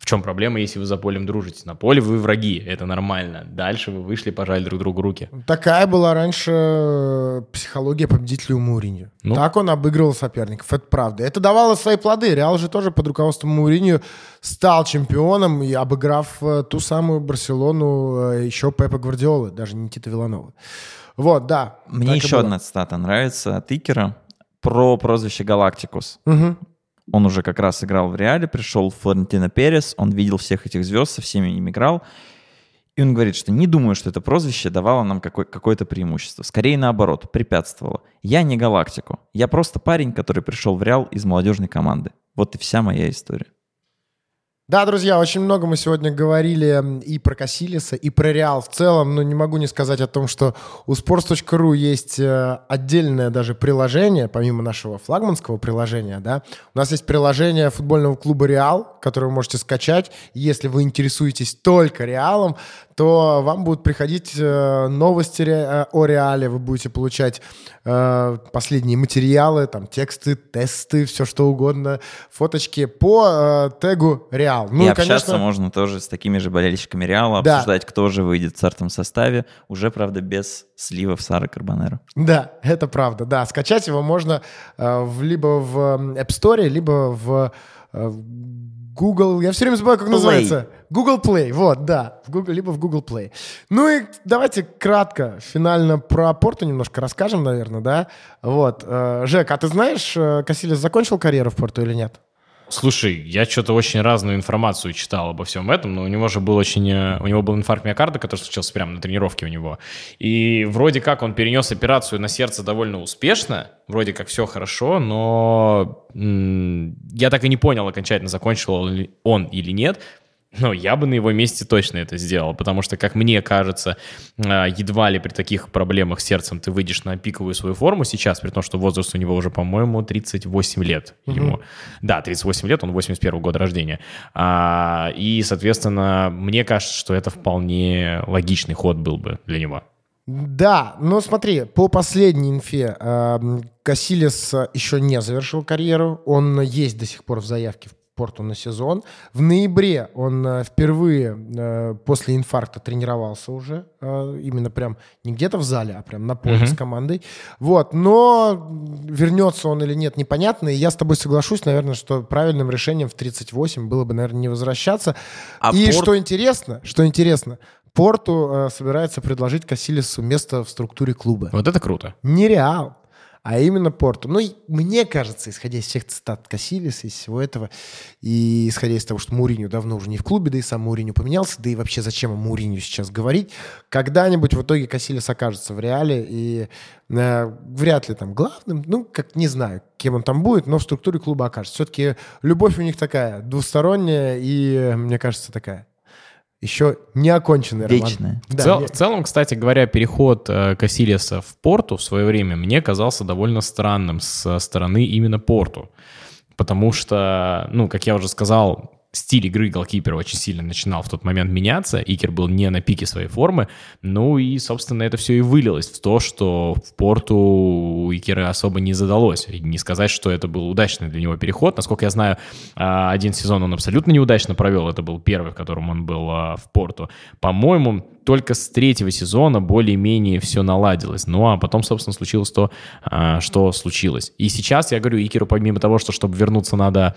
В чем проблема, если вы за полем дружите? На поле вы враги, это нормально. Дальше вы вышли, пожали друг другу руки. Такая была раньше психология победителя у Мауриньо. Ну. Так он обыгрывал соперников, это правда. Это давало свои плоды. Реал же тоже под руководством Мауриньо стал чемпионом, и обыграв э, ту самую Барселону э, еще Пепа Гвардиолы, даже не Тита Виланова. Вот, да. Мне еще одна цитата нравится от Икера про прозвище Галактикус. Мгм. Он уже как раз играл в Реале, пришел Флорентино Перес, он видел всех этих звезд, со всеми им играл. И он говорит, что не думаю, что это прозвище давало нам какой- какое-то преимущество. Скорее наоборот, препятствовало. Я не галактику. Я просто парень, который пришел в Реал из молодежной команды. Вот и вся моя история. Да, друзья, очень много мы сегодня говорили и про Касилиса, и про Реал в целом, но не могу не сказать о том, что у sports.ru есть э, отдельное даже приложение, помимо нашего флагманского приложения, да, у нас есть приложение футбольного клуба Реал, которое вы можете скачать. Если вы интересуетесь только Реалом, то вам будут приходить э, новости э, о Реале, вы будете получать э, последние материалы, там тексты, тесты, все что угодно, фоточки по тегу Реал. и общаться можно тоже с такими же болельщиками Реала, Да. обсуждать, кто же выйдет в стартовом составе, уже, правда, без сливов Сары Карбонера. Да, это правда, да. Скачать его можно либо в App Store, либо в Google, я все время забываю, как Play. называется. Google Play, вот, да, в Google, либо в Google Play. Ну и давайте кратко, финально про Порту немножко расскажем, наверное, да? Вот. э, Жек, а ты знаешь, э, Кассилис закончил карьеру в Порту или нет? Слушай, я что-то очень разную информацию читал обо всем этом, но у него же был очень... э, У него был инфаркт миокарда, который случился прямо на тренировке у него. И вроде как он перенес операцию на сердце довольно успешно, вроде как все хорошо, но я так и не понял окончательно, закончил он или нет. Но я бы на его месте точно это сделал, потому что, как мне кажется, а, едва ли при таких проблемах с сердцем ты выйдешь на пиковую свою форму сейчас, при том, что возраст у него уже, по-моему, 38 лет ему. Да, 38 лет, он 81 года рождения. А, и, соответственно, мне кажется, что это вполне логичный ход был бы для него. Да, но смотри, по последней инфе, Кассилис э, еще не завершил карьеру, он есть до сих пор в заявке в Порту на сезон. В ноябре он э, впервые э, после инфаркта тренировался уже, э, именно прям не где-то в зале, а прям на поле с командой. Вот, но вернется он или нет, непонятно. И я с тобой соглашусь, наверное, что правильным решением в 38 было бы, наверное, не возвращаться. А И Порт- что интересно, что интересно, Порту э, собирается предложить Кассилису место в структуре клуба. Вот это круто. Не Реал, а именно Порту. Ну, и мне кажется, исходя из всех цитат Кассилиса, из всего этого, и исходя из того, что Муриню давно уже не в клубе, да и сам Муриню поменялся, да и вообще зачем Муриню сейчас говорить, когда-нибудь в итоге Кассилис окажется в Реале, и э, вряд ли там главным, ну, как не знаю, кем он там будет, но в структуре клуба окажется. Все-таки любовь у них такая, двусторонняя и, э, мне кажется, такая еще не оконченный роман. Вечная. В, Да, цел- не- в целом, кстати говоря, переход э, Кассилиса в Порту в свое время мне казался довольно странным со стороны именно Порту. Потому что, ну, как я уже сказал, стиль игры голкипера очень сильно начинал в тот момент меняться. Икер был не на пике своей формы. Ну и, собственно, это все и вылилось в то, что в Порту у Икера особо не задалось. Не сказать, что это был удачный для него переход. Насколько я знаю, а, один сезон он абсолютно неудачно провел. Это был первый, в котором он был а, в Порту. По-моему, только с третьего сезона более-менее все наладилось. Ну, а потом, собственно, случилось то, а, что случилось. И сейчас, я говорю, Икеру, помимо того, что чтобы вернуться, надо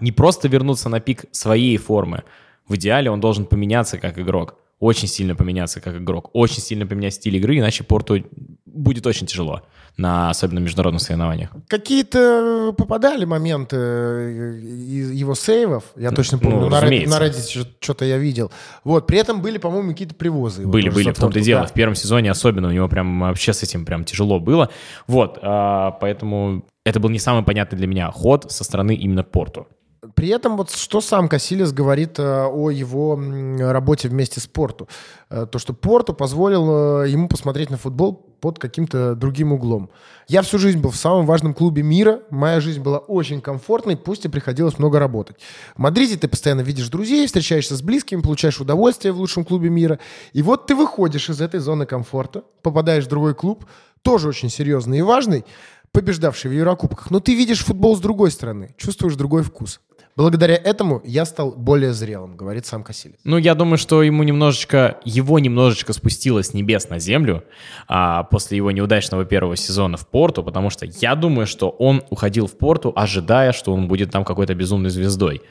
не просто вернуться на пик своей формы. В идеале он должен поменяться как игрок. Очень сильно поменяться как игрок. Очень сильно поменять стиль игры, иначе Порту будет очень тяжело. На особенно международных соревнованиях. Какие-то попадали моменты э, из его сейвов, я точно помню, ну, на, Reddit, на Reddit что-то я видел. Вот, при этом были, по-моему, какие-то привозы. Были, были, в том-то и дело. да. В первом сезоне особенно у него прям вообще с этим прям тяжело было. Вот, а, поэтому это был не самый понятный для меня ход со стороны именно Порту. При этом вот что сам Кассилис говорит э, о его работе вместе с Порту. Э, то, что Порту позволил э, ему посмотреть на футбол под каким-то другим углом. Я всю жизнь был в самом важном клубе мира. Моя жизнь была очень комфортной, пусть и приходилось много работать. В Мадриде ты постоянно видишь друзей, встречаешься с близкими, получаешь удовольствие в лучшем клубе мира. И вот ты выходишь из этой зоны комфорта, попадаешь в другой клуб, тоже очень серьезный и важный, побеждавший в Еврокубках. Но ты видишь футбол с другой стороны, чувствуешь другой вкус. Благодаря этому я стал более зрелым, говорит сам Кассилис. Ну, я думаю, что ему немножечко, его немножечко спустило с небес на землю а, после его неудачного первого сезона в Порту, потому что я думаю, что он уходил в Порту, ожидая, что он будет там какой-то безумной звездой.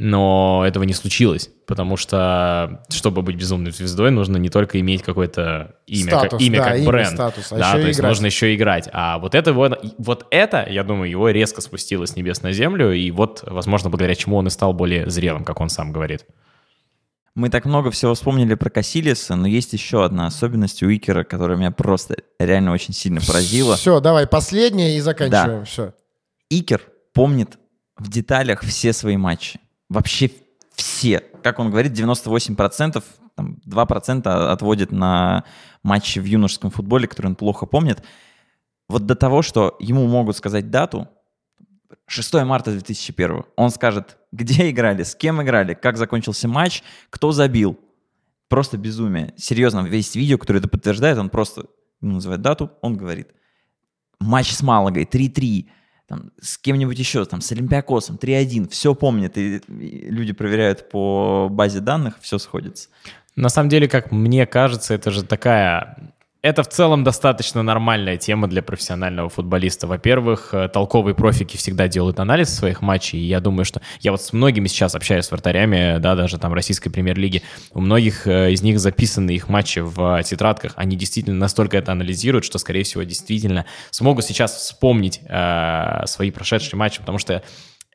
Но этого не случилось, потому что, чтобы быть безумной звездой, нужно не только иметь какое-то имя, Статус, как, имя да, как имя, бренд. статус, а да, то есть играть. нужно еще играть. А вот это, вот, вот это, я думаю, его резко спустило с небес на землю, и вот, возможно, благодаря чему он и стал более зрелым, как он сам говорит. Мы так много всего вспомнили про Кассилиса, но есть еще одна особенность у Икера, которая меня просто реально очень сильно поразила. Все, давай, последнее и заканчиваем. Все. Икер помнит в деталях все свои матчи. Вообще все, как он говорит, 98%, там, 2% отводит на матчи в юношеском футболе, которые он плохо помнит. Вот до того, что ему могут сказать дату, 6 марта 2001. Он скажет, где играли, с кем играли, как закончился матч, кто забил. Просто безумие. Серьезно, весь видео, который это подтверждает, он просто называет дату, он говорит. Матч с Малагой 3-3 там, с кем-нибудь еще, там, с Олимпиакосом, 3-1, все помнят, и, люди проверяют по базе данных, все сходится. На самом деле, как мне кажется, это же такая это в целом достаточно нормальная тема для профессионального футболиста. Во-первых, э, толковые профики всегда делают анализ своих матчей, и я думаю, что я вот с многими сейчас общаюсь с вратарями, да, даже там российской премьер-лиги, у многих э, из них записаны их матчи в тетрадках, они действительно настолько это анализируют, что, скорее всего, действительно смогут сейчас вспомнить э, свои прошедшие матчи, потому что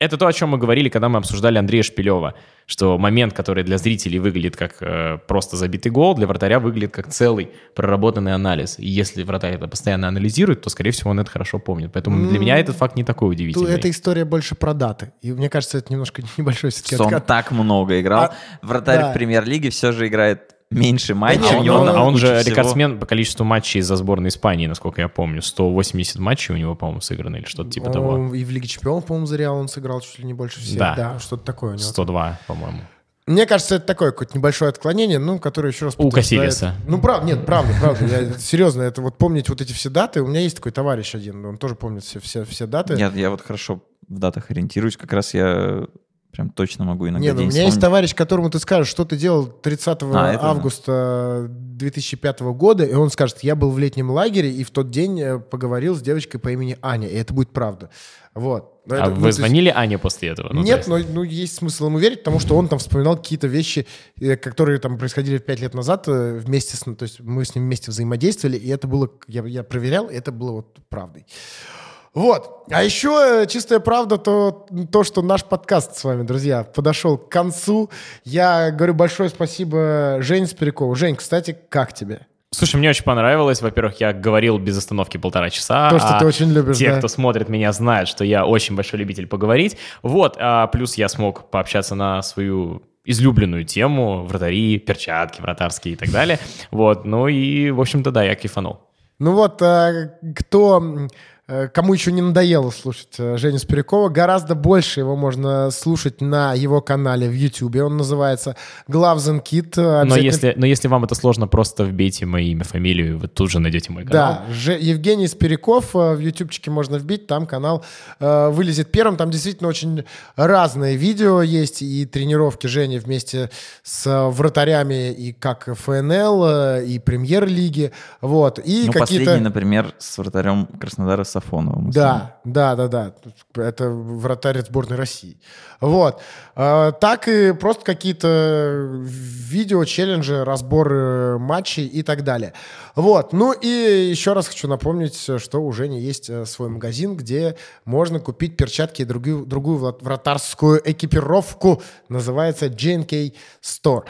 это то, о чем мы говорили, когда мы обсуждали Андрея Шпилева, что момент, который для зрителей выглядит как э, просто забитый гол, для вратаря выглядит как целый проработанный анализ. И если вратарь это постоянно анализирует, то, скорее всего, он это хорошо помнит. Поэтому для меня этот факт не такой удивительный. Эта история больше про даты. И мне кажется, это немножко небольшой все-таки Что он так много играл. А, Вратарь да. в премьер-лиге все же играет меньше матчей. А у он, него он- а он куче же всего. рекордсмен по количеству матчей за сборной Испании, насколько я помню. 180 матчей у него, по-моему, сыграно или что-то типа того. Он И в Лиге Чемпионов, по-моему, за Реал он сыграл чуть ли не больше всех. Да. Да, что-то такое у него. 102, по-моему. Мне кажется, это такое какое-то небольшое отклонение, ну, которое еще раз У Касилиса. Ну, правда, нет, правда, правда. Я, серьезно, это вот помнить вот эти все даты. У меня есть такой товарищ один, он тоже помнит все, все, все даты. Я, я вот хорошо в датах ориентируюсь, как раз я прям точно могу иногда Не, ну, у меня есть вспомнить. товарищ, которому ты скажешь, что ты делал 30 А, это августа 2005 года, и он скажет, я был в летнем лагере и в тот день э, поговорил с девочкой по имени Аня, и это будет правда. Вот. Но А это, ну, то вы есть- звонили Ане после этого? Ну, Нет, есть- но ну, есть смысл ему верить, потому что он там вспоминал какие-то вещи, э, которые там происходили пять лет назад э, вместе с... То есть мы с ним вместе взаимодействовали, и это было... Я, я проверял, и это было вот правдой. Вот. А еще э, чистая правда то, то, что наш подкаст с вами, друзья, подошел к концу. Я говорю большое спасибо Жене Спирякову. Жень, кстати, как тебе? Слушай, мне очень понравилось. Во-первых, я говорил без остановки полтора часа. То, что а ты очень любишь, Те, да. кто смотрит меня, знают, что я очень большой любитель поговорить. Вот, а плюс я смог пообщаться на свою излюбленную тему, вратари, перчатки вратарские и так далее. Вот, ну и, в общем-то, да, я кайфанул. Ну вот, а, кто, э, кому еще не надоело слушать э, Женю Спирякова, гораздо больше его можно слушать на его канале в YouTube. Он называется Gloves and Kit. Но Обязательно- если, но если вам это сложно, просто вбейте мое имя, фамилию, вы тут же найдете мой канал. Да, Же- Евгений Спиряков э, в ютубчике можно вбить, там канал э, вылезет первым. Там действительно очень разные видео есть и тренировки Жени вместе с э, вратарями и как ФНЛ, э, и премьер-лиги. Вот, и Ну, какие-то... последний, например, с вратарем Краснодара Сафоновым. Да, да, да, да. Это вратарь сборной России. Вот. А, Так и просто какие-то видео, челленджи, разборы матчей и так далее. Вот. Ну и еще раз хочу напомнить, что у Жени есть э, свой магазин, где можно купить перчатки и другую, другую вратарскую экипировку. Называется JNK Store.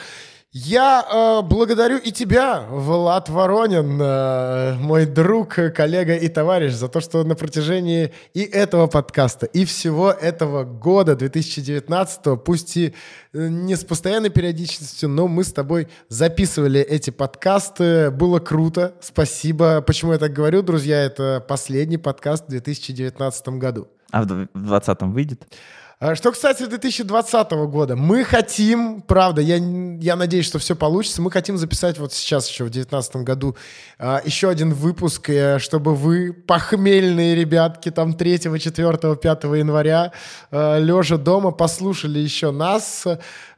Я э, благодарю и тебя, Влад Воронин, э, мой друг, коллега и товарищ, за то, что на протяжении и этого подкаста, и всего этого года 2019, пусть и э, не с постоянной периодичностью, но мы с тобой записывали эти подкасты. Было круто. Спасибо. Почему я так говорю, друзья? Это последний подкаст в 2019 году. А в дв- в 20-м выйдет? А Что касается 2020 года, мы хотим, правда, я, я надеюсь, что все получится, мы хотим записать вот сейчас еще в 2019 году а, еще один выпуск, э, чтобы вы, похмельные ребятки, там 3, 4, 5 января, лежа дома, послушали еще нас.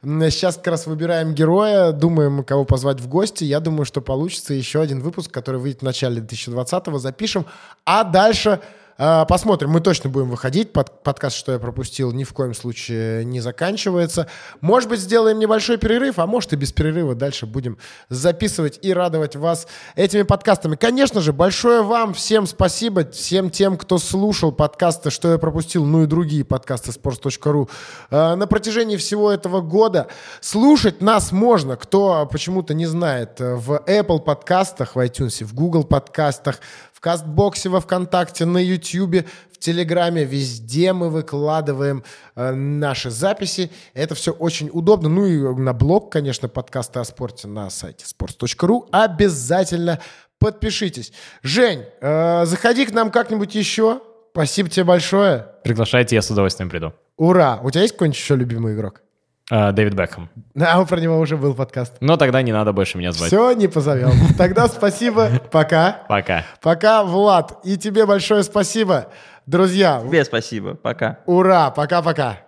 Сейчас как раз выбираем героя, думаем, кого позвать в гости. Я думаю, что получится еще один выпуск, который выйдет в начале 2020 запишем, а дальше... А, Посмотрим, мы точно будем выходить. Под, подкаст, что я пропустил, ни в коем случае не заканчивается. Может быть, сделаем небольшой перерыв, а может и без перерыва дальше будем записывать и радовать вас этими подкастами. Конечно же, большое вам всем спасибо, всем тем, кто слушал подкасты, что я пропустил, ну и другие подкасты sports.ru э, на протяжении всего этого года. Слушать нас можно, кто почему-то не знает, в Apple подкастах, в iTunes, в Google подкастах, в Кастбоксе, во Вконтакте, на Ютьюбе, в Телеграме. Везде мы выкладываем э, наши записи. Это все очень удобно. Ну и на блог, конечно, подкасты о спорте на сайте sports.ru. Обязательно подпишитесь. Жень, э, заходи к нам как-нибудь еще. Спасибо тебе большое. Приглашайте, я с удовольствием приду. Ура! У тебя есть какой-нибудь еще любимый игрок? А, Дэвид Бекхэм. А, про него уже был подкаст. Но тогда не надо больше меня звать. Все, не позовем. Тогда спасибо. Пока. Пока. Пока, Влад. И тебе большое спасибо. Друзья, Тебе спасибо. Пока. ура. Пока-пока.